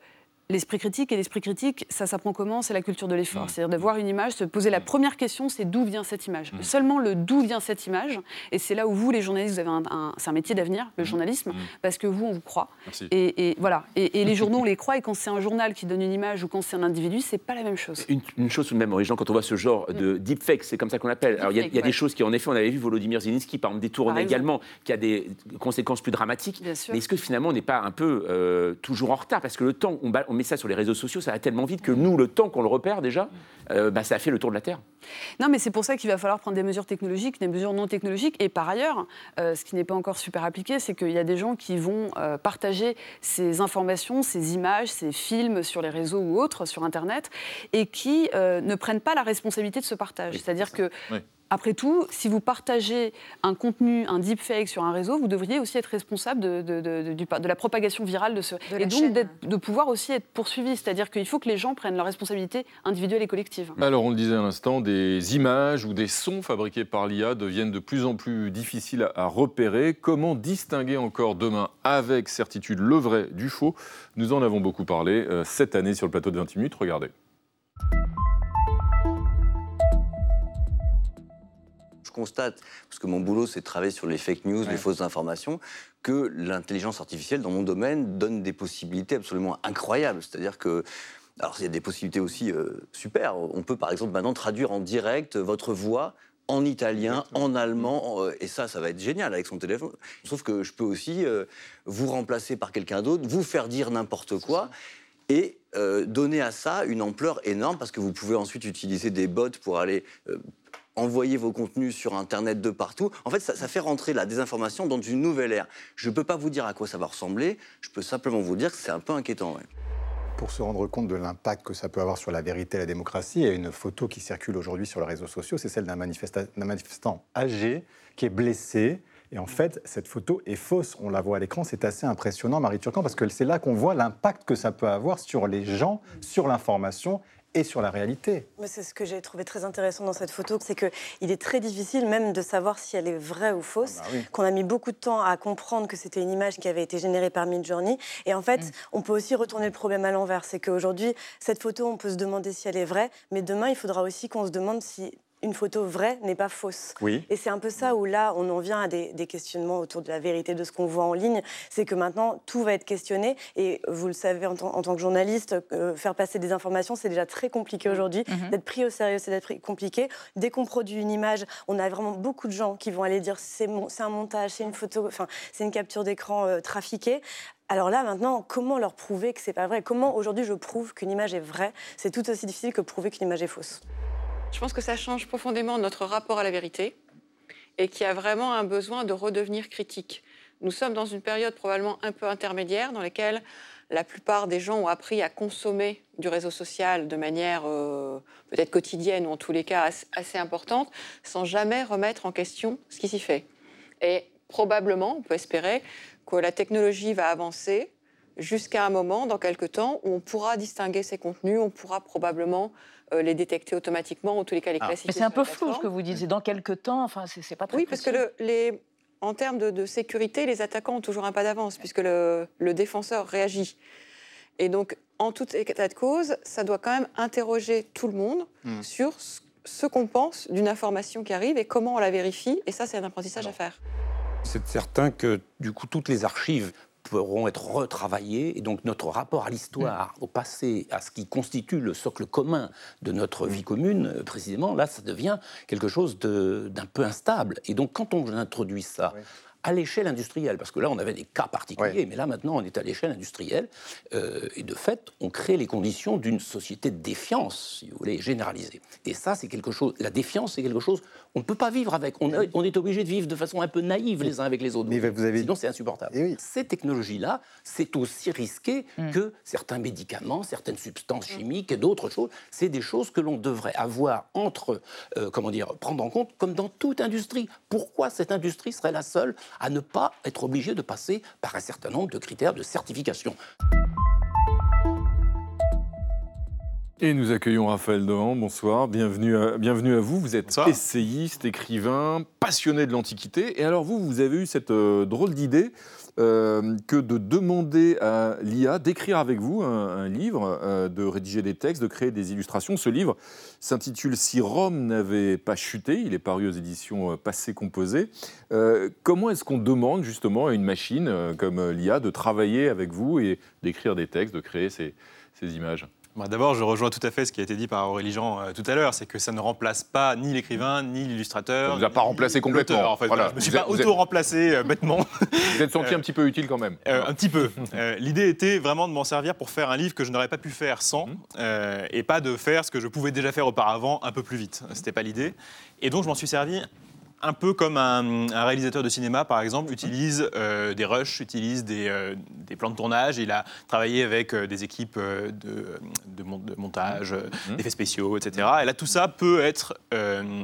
[SPEAKER 4] L'esprit critique et l'esprit critique, ça s'apprend comment? C'est la culture de l'effort. Mmh. C'est-à-dire de voir une image, se poser la mmh. première question, c'est d'où vient cette image? Mmh. Seulement le d'où vient cette image, et c'est là où vous, les journalistes, vous avez un, c'est un métier d'avenir, le journalisme, parce que vous, on vous croit. Et, voilà. Et, les journaux, on les croit, et quand c'est un journal qui donne une image ou quand c'est un individu, c'est pas la même chose.
[SPEAKER 9] Une, chose tout de même, les gens, quand on voit ce genre de deepfake, c'est comme ça qu'on l'appelle. Alors il y a, des choses qui, en effet, on avait vu Volodymyr Zelensky, par exemple, détourner également, qui a des conséquences plus dramatiques. Mais est-ce que finalement, on n'est pas un peu euh, toujours en retard? Parce que le temps, on, on met ça sur les réseaux sociaux, ça va tellement vite que nous, le temps qu'on le repère déjà, euh, bah, ça a fait le tour de la Terre.
[SPEAKER 4] Non, mais c'est pour ça qu'il va falloir prendre des mesures technologiques, des mesures non technologiques. Et par ailleurs, euh, ce qui n'est pas encore super appliqué, c'est qu'il y a des gens qui vont euh, partager ces informations, ces images, ces films sur les réseaux ou autres, sur Internet, et qui ne prennent pas la responsabilité de ce partage. C'est-à-dire que après tout, si vous partagez un contenu, un deepfake sur un réseau, vous devriez aussi être responsable de, de, la propagation virale de ce. et donc de pouvoir aussi être poursuivi. C'est-à-dire qu'il faut que les gens prennent leurs responsabilités individuelles et collectives.
[SPEAKER 1] Alors, on le disait à l'instant, des images ou des sons fabriqués par l'IA deviennent de plus en plus difficiles à repérer. Comment distinguer encore demain avec certitude le vrai du faux? Nous en avons beaucoup parlé euh, cette année sur le plateau de 20 minutes. Regardez.
[SPEAKER 14] Constate, parce que mon boulot c'est de travailler sur les fake news, les fausses informations, que l'intelligence artificielle dans mon domaine donne des possibilités absolument incroyables. C'est-à-dire que alors, il y a des possibilités aussi euh, super. On peut, par exemple, maintenant traduire en direct votre voix en italien, en allemand, euh, et ça, ça va être génial avec son téléphone. Sauf que je peux aussi euh, vous remplacer par quelqu'un d'autre, vous faire dire n'importe quoi, et donner à ça une ampleur énorme, parce que vous pouvez ensuite utiliser des bots pour aller envoyer vos contenus sur Internet de partout. En fait, ça, fait rentrer la désinformation dans une nouvelle ère. Je ne peux pas vous dire à quoi ça va ressembler, je peux simplement vous dire que c'est un peu inquiétant.
[SPEAKER 10] Pour se rendre compte de l'impact que ça peut avoir sur la vérité et la démocratie, il y a une photo qui circule aujourd'hui sur les réseaux sociaux, c'est celle d'un manifestant âgé qui est blessé. Et en fait, cette photo est fausse. On la voit à l'écran. C'est assez impressionnant, Marie Turcan, parce que c'est là qu'on voit l'impact que ça peut avoir sur les gens, sur l'information et sur la réalité.
[SPEAKER 6] C'est ce que j'ai trouvé très intéressant dans cette photo, c'est qu'il est très difficile même de savoir si elle est vraie ou fausse, ah bah qu'on a mis beaucoup de temps à comprendre que c'était une image qui avait été générée par Midjourney. Et en fait, mm. on peut aussi retourner le problème à l'envers, c'est qu'aujourd'hui, cette photo, on peut se demander si elle est vraie, mais demain, il faudra aussi qu'on se demande si une photo vraie n'est pas fausse.
[SPEAKER 10] Oui.
[SPEAKER 6] Et c'est un peu ça où là, on en vient à des, questionnements autour de la vérité de ce qu'on voit en ligne. C'est que maintenant, tout va être questionné. Et vous le savez, en, tant que journaliste, euh, faire passer des informations, c'est déjà très compliqué aujourd'hui. Mhm. D'être pris au sérieux, c'est d'être compliqué. Dès qu'on produit une image, on a vraiment beaucoup de gens qui vont aller dire c'est un montage, c'est une photo, enfin, c'est une capture d'écran euh, trafiquée. Alors là, maintenant, comment leur prouver que c'est pas vrai? Comment aujourd'hui je prouve qu'une image est vraie? C'est tout aussi difficile que prouver qu'une image est fausse.
[SPEAKER 15] Je pense que ça change profondément notre rapport à la vérité et qu'il y a vraiment un besoin de redevenir critique. Nous sommes dans une période probablement un peu intermédiaire dans laquelle la plupart des gens ont appris à consommer du réseau social de manière euh, peut-être quotidienne ou en tous les cas assez importante, sans jamais remettre en question ce qui s'y fait. Et probablement, on peut espérer que la technologie va avancer jusqu'à un moment, dans quelques temps, où on pourra distinguer ces contenus, on pourra probablement euh, les détecter automatiquement, en tous les cas les ah. classifier.
[SPEAKER 8] Mais c'est un peu flou ce que vous dites. Dans quelques temps, enfin, c'est pas très
[SPEAKER 15] Oui, parce que le, les, en termes de, sécurité, les attaquants ont toujours un pas d'avance, puisque le, défenseur réagit. Et donc, en tout état de cause, ça doit quand même interroger tout le monde hmm. sur ce, qu'on pense d'une information qui arrive et comment on la vérifie. Et ça, c'est un apprentissage à faire.
[SPEAKER 16] C'est certain que, du coup, toutes les archives pourront être retravaillés. Et donc notre rapport à l'histoire, mm. au passé, à ce qui constitue le socle commun de notre vie commune, euh, précisément, là, ça devient quelque chose d'un peu instable. Et donc quand on introduit ça à l'échelle industrielle, parce que là, on avait des cas particuliers, mais là, maintenant, on est à l'échelle industrielle, euh, et de fait, on crée les conditions d'une société de défiance, si vous voulez, généralisée. Et ça, c'est quelque chose, la défiance, c'est quelque chose, on ne peut pas vivre avec, on, on est obligé de vivre de façon un peu naïve les uns avec les autres. Mais vous avez... Sinon, c'est insupportable. Ces technologies-là, c'est aussi risqué mm. que certains médicaments, certaines substances chimiques et d'autres choses. C'est des choses que l'on devrait avoir entre, euh, comment dire, prendre en compte, comme dans toute industrie. Pourquoi cette industrie serait la seule à ne pas être obligé de passer par un certain nombre de critères de certification?
[SPEAKER 1] Et nous accueillons Raphaël Dohan, bonsoir, bienvenue à, bienvenue à vous. Vous êtes essayiste, écrivain, passionné de l'Antiquité. Et alors vous, vous avez eu cette euh, drôle d'idée euh, que de demander à l'IA d'écrire avec vous un, livre, euh, de rédiger des textes, de créer des illustrations. Ce livre s'intitule Si Rome n'avait pas chuté, il est paru aux éditions Passé Composé. comment est-ce qu'on demande justement à une machine comme l'IA de travailler avec vous et d'écrire des textes, de créer ces images?
[SPEAKER 17] D'abord, je rejoins tout à fait ce qui a été dit par Aurélie Jean euh, tout à l'heure, c'est que ça ne remplace pas ni l'écrivain, ni l'illustrateur.
[SPEAKER 1] Ça ne vous a pas remplacé complètement.
[SPEAKER 17] En fait. Je ne me suis pas auto-remplacé euh, bêtement.
[SPEAKER 1] Vous êtes senti un petit peu utile quand même.
[SPEAKER 17] Euh, un petit peu. L'idée était vraiment de m'en servir pour faire un livre que je n'aurais pas pu faire sans, mmh. et pas de faire ce que je pouvais déjà faire auparavant un peu plus vite. Ce n'était pas l'idée. Et donc, je m'en suis servi un peu comme un, réalisateur de cinéma, par exemple, utilise euh, des rushs, utilise euh, des, plans de tournage. Il a travaillé avec euh, des équipes de, montage, mmh. d'effets spéciaux, etc. Et là, tout ça peut être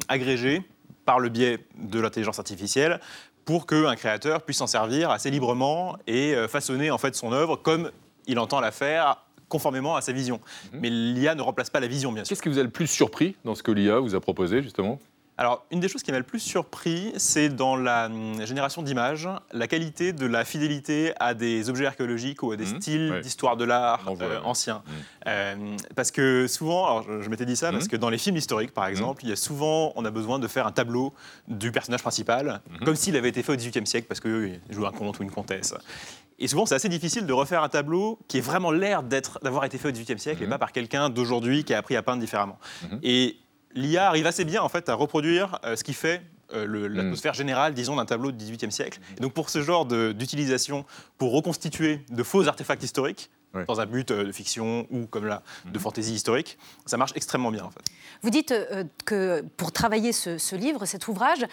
[SPEAKER 17] agrégé par le biais de l'intelligence artificielle pour qu'un créateur puisse s'en servir assez librement et façonner en fait son œuvre comme il entend la faire conformément à sa vision. Mhm. Mais l'IA ne remplace pas la vision, bien sûr.
[SPEAKER 1] Qu'est-ce qui vous a le plus surpris dans ce que l'IA vous a proposé, justement?
[SPEAKER 17] Alors, une des choses qui m'a le plus surpris, c'est dans la hum, génération d'images, la qualité de la fidélité à des objets archéologiques ou à des mhm. styles d'histoire de l'art euh, anciens. Mhm. Euh, parce que souvent, alors je, m'étais dit ça, parce que dans les films historiques, par exemple, il y a souvent, on a besoin de faire un tableau du personnage principal, comme s'il avait été fait au XVIIIe siècle, parce qu'il joue un comte ou une comtesse. Et souvent, c'est assez difficile de refaire un tableau qui est vraiment l'air d'avoir été fait au XVIIIe siècle et pas par quelqu'un d'aujourd'hui qui a appris à peindre différemment. Et l'IA arrive assez bien en fait à reproduire euh, ce qui fait euh, l'atmosphère générale, disons, d'un tableau du XVIIIe siècle. Et donc pour ce genre d'utilisation, pour reconstituer de faux artefacts historiques, dans un but euh, de fiction ou comme là de mhm. fantaisie historique, ça marche extrêmement bien en fait.
[SPEAKER 8] Vous dites que pour travailler ce, livre, cet ouvrage,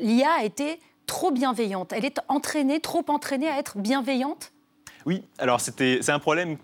[SPEAKER 8] l'IA a été trop bienveillante. Elle est entraînée, trop entraînée à être bienveillante?
[SPEAKER 17] Oui, alors c'est un problème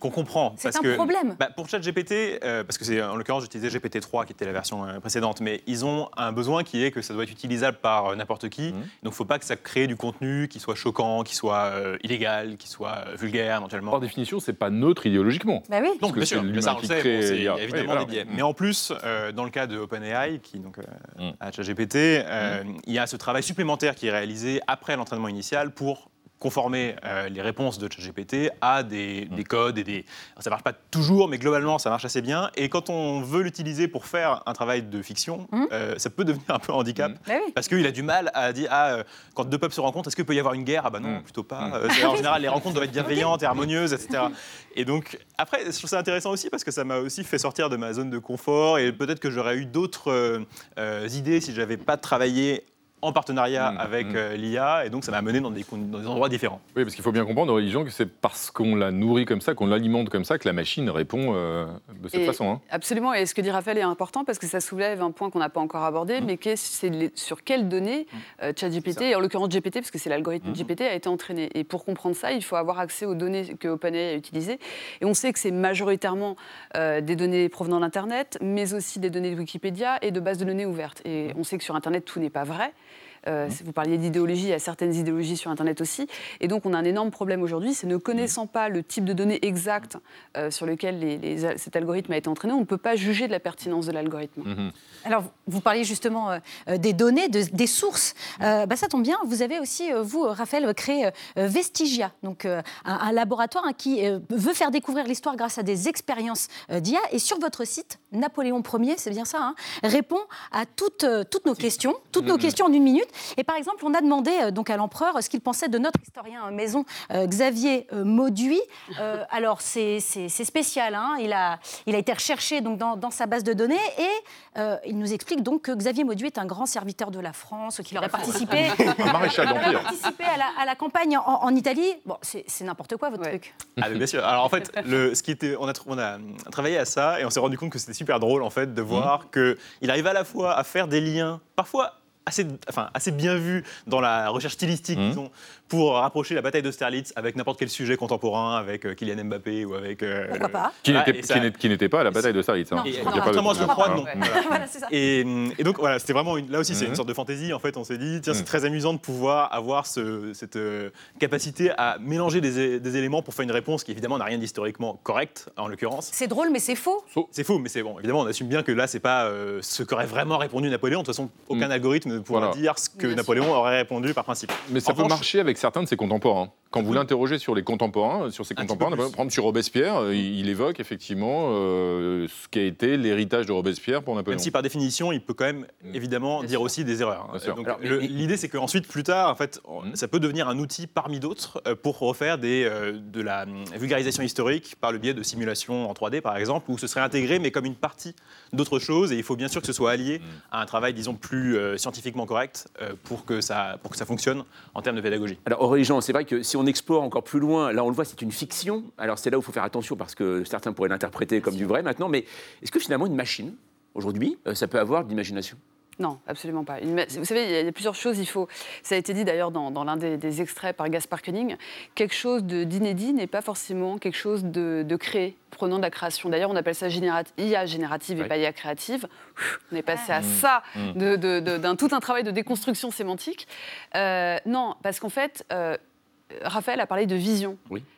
[SPEAKER 17] qu'on comprend.
[SPEAKER 8] C'est un que, problème
[SPEAKER 17] bah, Pour ChatGPT, euh, parce que c'est en l'occurrence j'utilisais GPT-3 qui était la version euh, précédente, mais ils ont un besoin qui est que ça doit être utilisable par euh, n'importe qui. Mhm. Donc il ne faut pas que ça crée du contenu qui soit choquant, qui soit illégal, qui soit vulgaire éventuellement.
[SPEAKER 1] Par définition, c'est pas neutre idéologiquement.
[SPEAKER 8] Bah oui.
[SPEAKER 17] Donc bien sûr, mais ça on le sait, il y a évidemment des biais. Mais en plus, dans le cas de OpenAI, qui donc mhm. a ChatGPT, mhm. il y a ce travail supplémentaire qui est réalisé après l'entraînement initial pour conformer euh, les réponses de ChatGPT à des, mm. codes et des. ça marche pas toujours, mais globalement, ça marche assez bien. Et quand on veut l'utiliser pour faire un travail de fiction, mm. euh, ça peut devenir un peu un handicap. Mm. Bah parce qu'il a du mal à dire ah, euh, quand deux peuples se rencontrent, est-ce qu'il peut y avoir une guerre? Ah, bah non, plutôt pas. en général, les rencontres doivent être bienveillantes et harmonieuses, etc. Et donc, après, je trouve ça intéressant aussi parce que ça m'a aussi fait sortir de ma zone de confort et peut-être que j'aurais eu d'autres idées si j'avais pas travaillé en partenariat mmh, avec mmh. Euh, l'IA, et donc ça m'a mené dans des, dans des, endroits différents.
[SPEAKER 1] Oui, parce qu'il faut bien comprendre, religion, que c'est parce qu'on la nourrit comme ça, qu'on l'alimente comme ça, que la machine répond euh, de cette façon. Hein.
[SPEAKER 4] Absolument, et ce que dit Raphaël est important parce que ça soulève un point qu'on n'a pas encore abordé, mmh. mais c'est sur quelles données euh, ChatGPT, et en l'occurrence GPT, parce que c'est l'algorithme GPT, a été entraîné. Et pour comprendre ça, il faut avoir accès aux données que OpenAI a utilisées. Et on sait que c'est majoritairement des données provenant d'Internet, mais aussi des données de Wikipédia et de bases de données ouvertes. Et on sait que sur Internet, tout n'est pas vrai. Euh, vous parliez d'idéologie, il y a certaines idéologies sur Internet aussi. Et donc, on a un énorme problème aujourd'hui, c'est ne connaissant pas le type de données exactes euh, sur lesquelles cet algorithme a été entraîné, on ne peut pas juger de la pertinence de l'algorithme.
[SPEAKER 8] Mhm. Alors, vous parliez justement euh, des données, des sources. Bah, ça tombe bien, vous avez aussi, vous, Raphaël, créé Vestigia, donc un, laboratoire hein, qui veut faire découvrir l'histoire grâce à des expériences d'IA. Et sur votre site, Napoléon Ier, c'est bien ça, hein, répond à toutes, toutes nos questions, toutes nos mhm. questions en une minute. Et par exemple, on a demandé euh, donc à l'empereur ce qu'il pensait de notre historien maison, euh, Xavier euh, Mauduit. alors, c'est spécial. Hein. il, a, il a été recherché donc, dans, dans sa base de données et il nous explique donc que Xavier Mauduit est un grand serviteur de la France, qu'il aurait participé, à la, à la, campagne en, Italie. Bon, c'est n'importe quoi, votre truc.
[SPEAKER 17] Ah, bien sûr. Alors, en fait, le, ce qui était, on, a, on a travaillé à ça et on s'est rendu compte que c'était super drôle, en fait, de voir mmh. qu'il arrive à la fois à faire des liens, parfois assez, enfin, assez bien vu dans la recherche stylistique, mmh. disons, pour rapprocher la bataille d'Austerlitz avec n'importe quel sujet contemporain, avec euh, Kylian Mbappé ou avec.
[SPEAKER 8] Euh, Pourquoi pas
[SPEAKER 1] Qui n'était pas à la bataille d'Austerlitz. Hein.
[SPEAKER 17] Contrairement je crois, non. Et, donc voilà, c'était vraiment là aussi c'est une mmh. sorte de fantaisie. En fait, on s'est dit tiens c'est mmh. très amusant de pouvoir avoir ce, cette euh, capacité à mélanger des, des, éléments pour faire une réponse qui évidemment n'a rien d'historiquement correct en l'occurrence.
[SPEAKER 8] C'est drôle mais c'est faux.
[SPEAKER 17] C'est faux mais c'est bon. Évidemment on assume bien que là c'est pas ce qu'aurait vraiment répondu Napoléon. De toute façon aucun algorithme ne pourra dire ce que Napoléon aurait répondu par principe.
[SPEAKER 1] Mais ça peut marcher avec certains de ses contemporains. Quand vous l'interrogez sur les contemporains, sur ses contemporains, par exemple sur Robespierre, euh, il, évoque effectivement euh, ce qui a été l'héritage de Robespierre pour Napoléon.
[SPEAKER 17] Même si par définition, il peut quand même mm. évidemment dire aussi des erreurs. L'idée, c'est qu'ensuite, plus tard, en fait, mm. ça peut devenir un outil parmi d'autres euh, pour refaire des, de la vulgarisation historique par le biais de simulations en 3D, par exemple, où ce serait intégré, mais comme une partie d'autres choses. Et il faut bien sûr que ce soit allié mm. à un travail, disons, plus scientifiquement correct pour, que ça, pour que ça fonctionne en termes de pédagogie.
[SPEAKER 9] Alors, Origin, c'est vrai que si on explore encore plus loin, là on le voit, c'est une fiction. Alors c'est là où il faut faire attention parce que certains pourraient l'interpréter comme du vrai maintenant. Mais est-ce que finalement une machine, aujourd'hui, euh, ça peut avoir de l'imagination?
[SPEAKER 4] Non, absolument pas. vous savez, il y a plusieurs choses. Il faut, ça a été dit d'ailleurs dans, l'un des, extraits par Gaspar Koenig, quelque chose d'inédit n'est pas forcément quelque chose de, créé, prenant de la création. D'ailleurs, on appelle ça IA générative et pas IA créative. On est passé à mmh. ça mmh. d'un tout un travail de déconstruction sémantique. Euh, non, parce qu'en fait, euh, Raphaël a parlé de vision.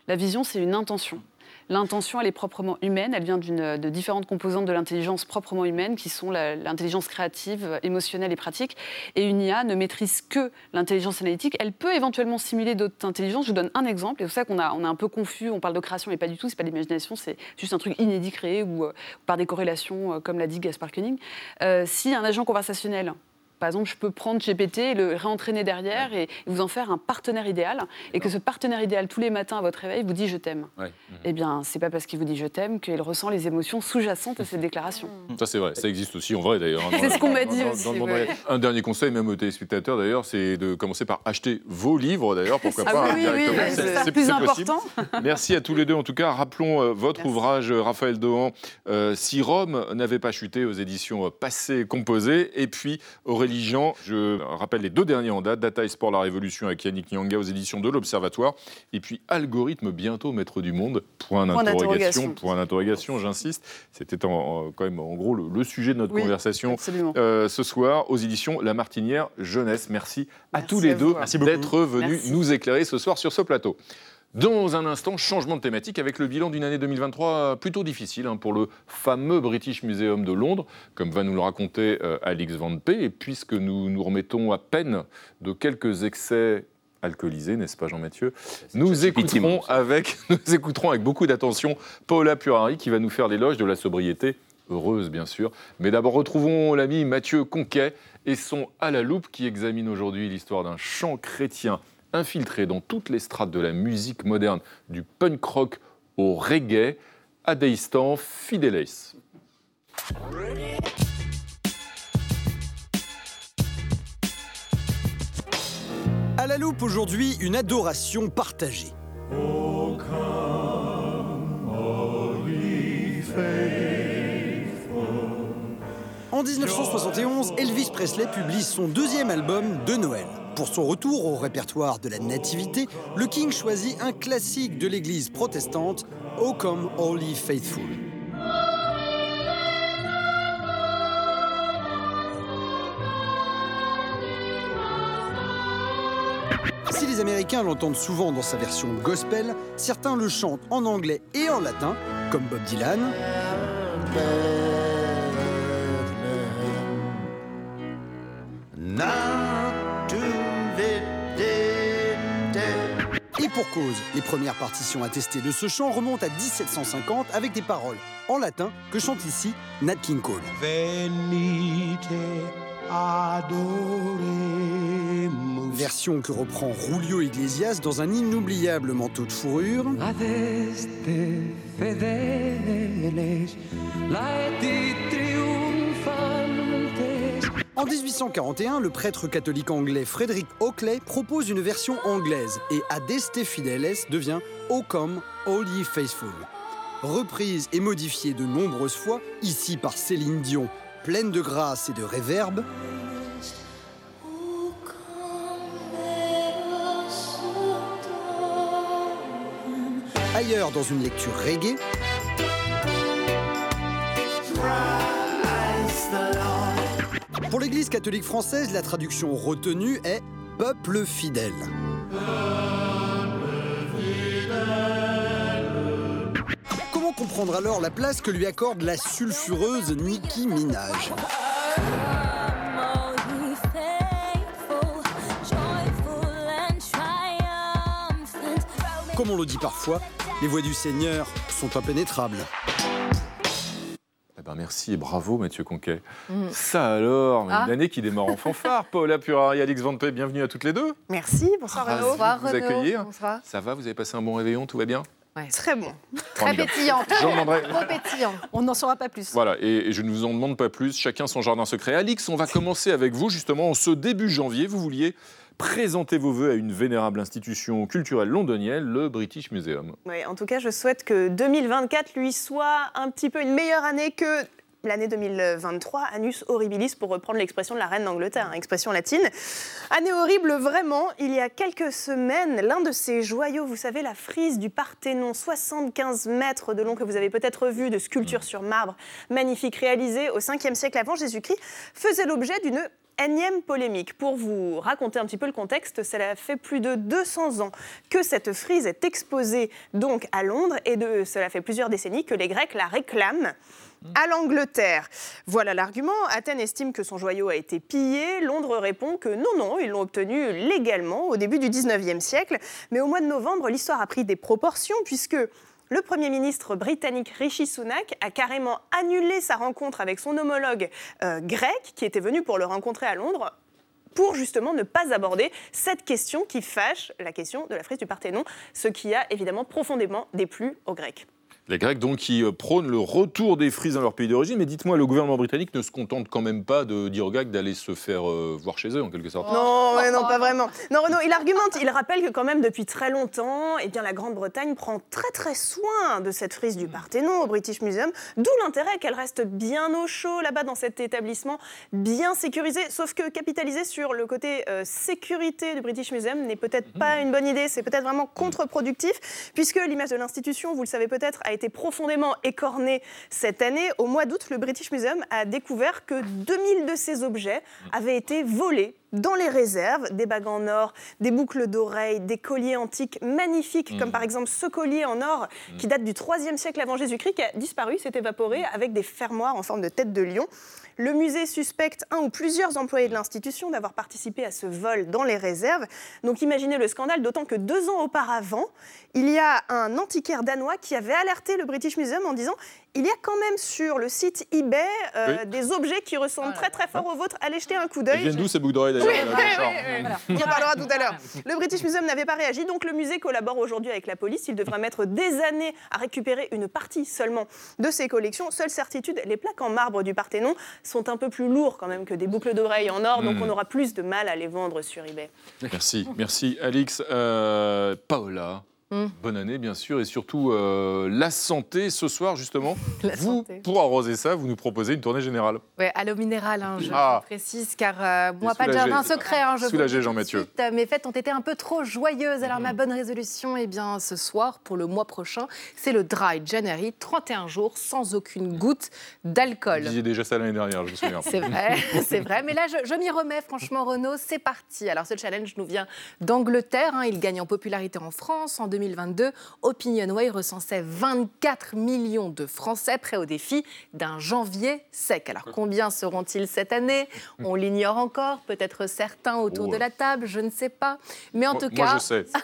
[SPEAKER 4] La vision, c'est une intention. L'intention, elle est proprement humaine. Elle vient de différentes composantes de l'intelligence proprement humaine, qui sont l'intelligence créative, émotionnelle et pratique. Et une IA ne maîtrise que l'intelligence analytique. Elle peut éventuellement simuler d'autres intelligences. Je vous donne un exemple. Et c'est ça qu'on est un peu confus. On parle de création, mais pas du tout. C'est pas l'imagination. C'est juste un truc inédit créé ou euh, par des corrélations, euh, comme l'a dit Gaspar Koenig. Euh, si un agent conversationnel par exemple, je peux prendre GPT le réentraîner derrière et vous en faire un partenaire idéal. Et que ce partenaire idéal, tous les matins à votre réveil, vous dit je t'aime. Eh bien, c'est pas parce qu'il vous dit je t'aime qu'il ressent les émotions sous-jacentes à cette déclaration.
[SPEAKER 1] Ça, c'est vrai. Ça existe aussi en vrai, d'ailleurs.
[SPEAKER 4] Hein, c'est ce qu'on m'a dit aussi.
[SPEAKER 1] Un dernier conseil, même aux téléspectateurs, d'ailleurs, c'est de commencer par acheter vos livres, d'ailleurs. Pourquoi
[SPEAKER 4] ah
[SPEAKER 1] pas
[SPEAKER 4] oui, oui, c'est plus important.
[SPEAKER 1] Merci à tous les deux. En tout cas, rappelons euh, votre ouvrage, euh, Raphaël Dohan, euh, Si Rome n'avait pas chuté aux éditions Passé Composé. Et puis, Aurélie Je rappelle les deux derniers en date, Data et Sport, la révolution avec Yannick Nyanga aux éditions de l'Observatoire, et puis Algorithme bientôt maître du monde, point d'interrogation, point d'interrogation, j'insiste. C'était quand même en gros le, sujet de notre conversation euh, ce soir aux éditions La Martinière Jeunesse. Merci, à tous les deux d'être venus nous éclairer ce soir sur ce plateau. Dans un instant, changement de thématique avec le bilan d'une année 2023 plutôt difficile hein, pour le fameux British Museum de Londres, comme va nous le raconter euh, Alix Van P. Et puisque nous nous remettons à peine de quelques excès alcoolisés, n'est-ce pas Jean-Mathieu? Nous écouterons, avec, nous écouterons avec beaucoup d'attention Paula Purari qui va nous faire l'éloge de la sobriété heureuse bien sûr. Mais d'abord retrouvons l'ami Mathieu Conquet et son À la loupe qui examine aujourd'hui l'histoire d'un chant chrétien infiltré dans toutes les strates de la musique moderne, du punk rock au reggae, Adeistan Fidelis.
[SPEAKER 18] À la loupe aujourd'hui, une adoration partagée. en 1971, Elvis Presley publie son deuxième album de Noël. Pour son retour au répertoire de la Nativité, le King choisit un classique de l'église protestante, O Come All Faithful. Si les Américains l'entendent souvent dans sa version gospel, certains le chantent en anglais et en latin, comme Bob Dylan. Pour cause, les premières partitions attestées de ce chant remontent à 1750 avec des paroles en latin que chante ici Nat King Cole. Version que reprend Julio Iglesias dans un inoubliable manteau de fourrure. En 1841, le prêtre catholique anglais Frederick Oakley propose une version anglaise et Adeste Fideles devient O Come All Faithful. Reprise et modifiée de nombreuses fois, ici par Céline Dion, pleine de grâce et de réverbe, ailleurs dans une lecture reggae, Pour l'Église catholique française, la traduction retenue est peuple fidèle. Comment comprendre alors la place que lui accorde la sulfureuse Nicki Minaj? Comme on le dit parfois, les voies du Seigneur sont impénétrables.
[SPEAKER 1] Ben, merci et bravo Mathieu Conquet. Mm. Ça alors, une ah. année qui démarre en fanfare. Paula Purari, Alix Van bienvenue à toutes les deux.
[SPEAKER 19] Merci, bonsoir Renaud.
[SPEAKER 1] Bonsoir vous accueillir. Ça va, vous avez passé un bon réveillon, tout va bien
[SPEAKER 19] Très bon.
[SPEAKER 3] Très pétillant.
[SPEAKER 19] Trop pétillant.
[SPEAKER 3] On n'en saura pas plus.
[SPEAKER 1] Voilà, et, je ne vous en demande pas plus. Chacun son jardin secret. Alix, on va commencer avec vous justement en ce début janvier. Vous vouliez présenter vos voeux à une vénérable institution culturelle londonienne, le British Museum.
[SPEAKER 19] Oui, en tout cas, je souhaite que 2024 lui soit un petit peu une meilleure année que l'année 2023, Anus horribilis, pour reprendre l'expression de la reine d'Angleterre, hein, expression latine. Année horrible, vraiment. Il y a quelques semaines, l'un de ces joyaux, vous savez, la frise du Parthénon, 75 mètres de long, que vous avez peut-être vu, de sculpture sur marbre, magnifique, réalisée au 5e siècle avant Jésus-Christ, faisait l'objet d'une énième polémique. Pour vous raconter un petit peu le contexte, cela fait plus de 200 ans que cette frise est exposée donc à Londres et cela fait plusieurs décennies que les Grecs la réclament à l'Angleterre. Voilà l'argument. Athènes estime que son joyau a été pillé. Londres répond que non, non, ils l'ont obtenu légalement au début du 19e siècle. Mais au mois de novembre, l'histoire a pris des proportions puisque le Premier ministre britannique Rishi Sunak a carrément annulé sa rencontre avec son homologue euh, grec qui était venu pour le rencontrer à Londres pour justement ne pas aborder cette question qui fâche, la question de la frise du Parthénon, ce qui a évidemment profondément déplu aux Grecs.
[SPEAKER 1] Les Grecs, donc, qui euh, prônent le retour des frises dans leur pays d'origine. Mais dites-moi, le gouvernement britannique ne se contente quand même pas de dire aux Grecs d'aller se faire euh, voir chez eux, en quelque sorte
[SPEAKER 19] Non, non, pas vraiment. Non, Renaud, il argumente, il rappelle que quand même depuis très longtemps, eh bien, la Grande-Bretagne prend très très soin de cette frise du Parthénon au British Museum, d'où l'intérêt qu'elle reste bien au chaud là-bas dans cet établissement, bien sécurisé. Sauf que capitaliser sur le côté euh, sécurité du British Museum n'est peut-être pas une bonne idée, c'est peut-être vraiment contre-productif, puisque l'image de l'institution, vous le savez peut-être, a été profondément écorné cette année. Au mois d'août, le British Museum a découvert que 2000 de ces objets avaient été volés dans les réserves, des bagues en or, des boucles d'oreilles, des colliers antiques magnifiques, comme par exemple ce collier en or qui mmh. date du 3e siècle avant Jésus-Christ, qui a disparu, s'est évaporé avec des fermoirs en forme de tête de lion. Le musée suspecte un ou plusieurs employés de l'institution d'avoir participé à ce vol dans les réserves. Donc imaginez le scandale, d'autant que deux ans auparavant, il y a un antiquaire danois qui avait alerté le British Museum en disant il y a quand même sur le site eBay euh, des objets qui ressemblent très très fort aux vôtres. Allez jeter un coup d'œil.
[SPEAKER 1] viennent d'où ces boucles d'oreilles d'ailleurs
[SPEAKER 19] On en parlera tout à l'heure. Le British Museum n'avait pas réagi, donc le musée collabore aujourd'hui avec la police. Il devra mettre des années à récupérer une partie seulement de ses collections. Seule certitude, les plaques en marbre du Parthénon sont un peu plus lourds quand même que des boucles d'oreilles en or, donc hmm. on aura plus de mal à les vendre sur eBay.
[SPEAKER 1] Merci, merci Alix. Euh, Paola, Hmm. Bonne année, bien sûr, et surtout euh, la santé. Ce soir, justement, vous, pour arroser ça, vous nous proposez une tournée générale.
[SPEAKER 3] Oui, à l'eau minérale, hein, je ah. précise, car euh, moi, pas de jardin secret. Hein, je
[SPEAKER 1] Soulagé, Jean-Mathieu.
[SPEAKER 3] Mes fêtes ont été un peu trop joyeuses. Alors, ma hmm. bonne résolution, eh bien, ce soir, pour le mois prochain, c'est le Dry January, 31 jours sans aucune goutte d'alcool.
[SPEAKER 1] Vous disiez déjà ça l'année dernière, je me souviens.
[SPEAKER 3] c'est vrai, c'est vrai. Mais là, je, m'y remets, franchement, Renaud, c'est parti. Alors, ce challenge nous vient d'Angleterre. Hein. il gagne en popularité en France en 2022, OpinionWay recensait 24 millions de Français prêts au défi d'un janvier sec. Alors combien seront-ils cette année? On l'ignore encore, peut-être certains autour de la table, je ne sais pas. Mais en tout cas...
[SPEAKER 1] Moi je sais.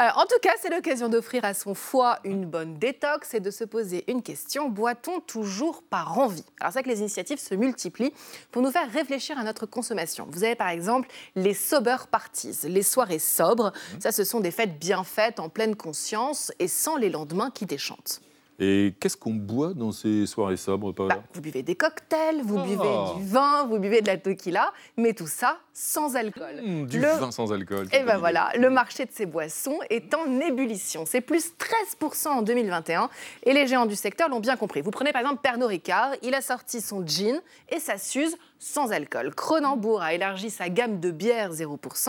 [SPEAKER 3] Euh, en tout cas, c'est l'occasion d'offrir à son foie une bonne détox et de se poser une question. Boit-on toujours par envie? Alors c'est que les initiatives se multiplient pour nous faire réfléchir à notre consommation. Vous avez par exemple les sober parties, les soirées sobres. Mmh. Ça, ce sont des fêtes bien faites, en pleine conscience et sans les lendemains qui déchantent.
[SPEAKER 1] Et qu'est-ce qu'on boit dans ces soirées sobres,
[SPEAKER 3] bah, Vous buvez des cocktails, vous buvez ah. du vin, vous buvez de la tequila, mais tout ça sans alcool.
[SPEAKER 1] Mmh, du vin sans alcool.
[SPEAKER 3] Et ben voilà, le marché de ces boissons est en ébullition. C'est plus 13% en 2021 et les géants du secteur l'ont bien compris. Vous prenez par exemple Pernod Ricard, il a sorti son gin et sa suze sans alcool. Cronenbourg a élargi sa gamme de bières 0%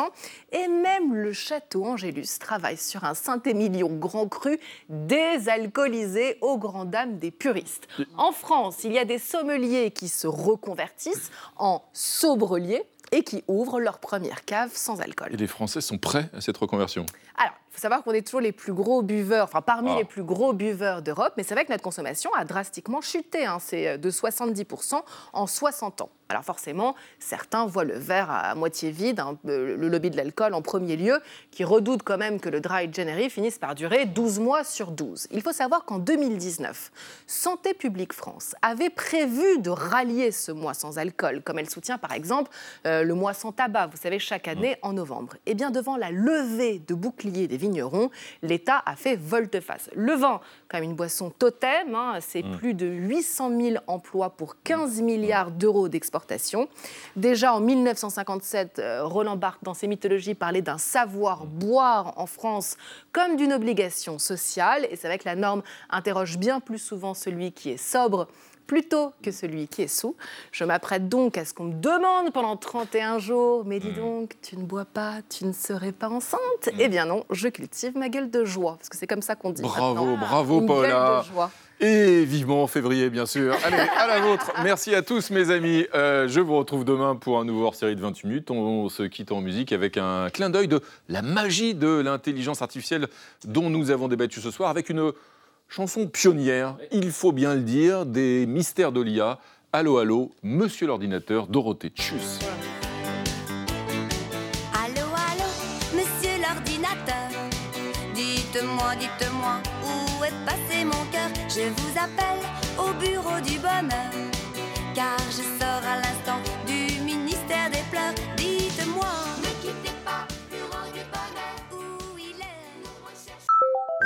[SPEAKER 3] et même le Château Angélus travaille sur un Saint-Émilion Grand Cru désalcoolisé aux grandes dames des puristes. En France, il y a des sommeliers qui se reconvertissent en sobreliers et qui ouvrent leur première cave sans alcool.
[SPEAKER 1] Et les Français sont prêts à cette reconversion
[SPEAKER 3] Alors, il faut savoir qu'on est toujours les plus gros buveurs, enfin parmi ah. les plus gros buveurs d'Europe, mais c'est vrai que notre consommation a drastiquement chuté. Hein. c'est euh, de 70% en 60 ans. Alors forcément, certains voient le verre à moitié vide, hein, euh, le lobby de l'alcool en premier lieu, qui redoute quand même que le dry January finisse par durer 12 mois sur 12. Il faut savoir qu'en 2019, Santé publique France avait prévu de rallier ce mois sans alcool, comme elle soutient par exemple euh, le mois sans tabac, vous savez, chaque année en novembre. Eh bien, devant la levée de boucliers des vignerons, l'État a fait volte-face. Le vin, quand même une boisson totem, hein, c'est mm. plus de 800 000 emplois pour 15 milliards d'euros d'exportation. Déjà en 1957, euh, Roland Barthes, dans ses mythologies, parlait d'un savoir boire en France comme d'une obligation sociale. Et c'est vrai que la norme interroge bien plus souvent celui qui est sobre plutôt que celui qui est sous. Je m'apprête donc à ce qu'on me demande pendant 31 jours, mais dis hmm. donc, tu ne bois pas, tu ne serais pas enceinte? Eh bien non, je cultive ma gueule de joie, parce que c'est comme ça qu'on dit.
[SPEAKER 1] Bravo, bravo Paula. Et vivement en février, bien sûr. Allez, à la vôtre. Merci à tous, mes amis. Euh, je vous retrouve demain pour un nouveau hors-série de 28 minutes. On se quitte en musique avec un clin d'œil de la magie de l'intelligence artificielle dont nous avons débattu ce soir, avec une chanson pionnière, il faut bien le dire, des mystères de l'IA. Allô, allô, monsieur l'ordinateur, Dorothée Tchuss.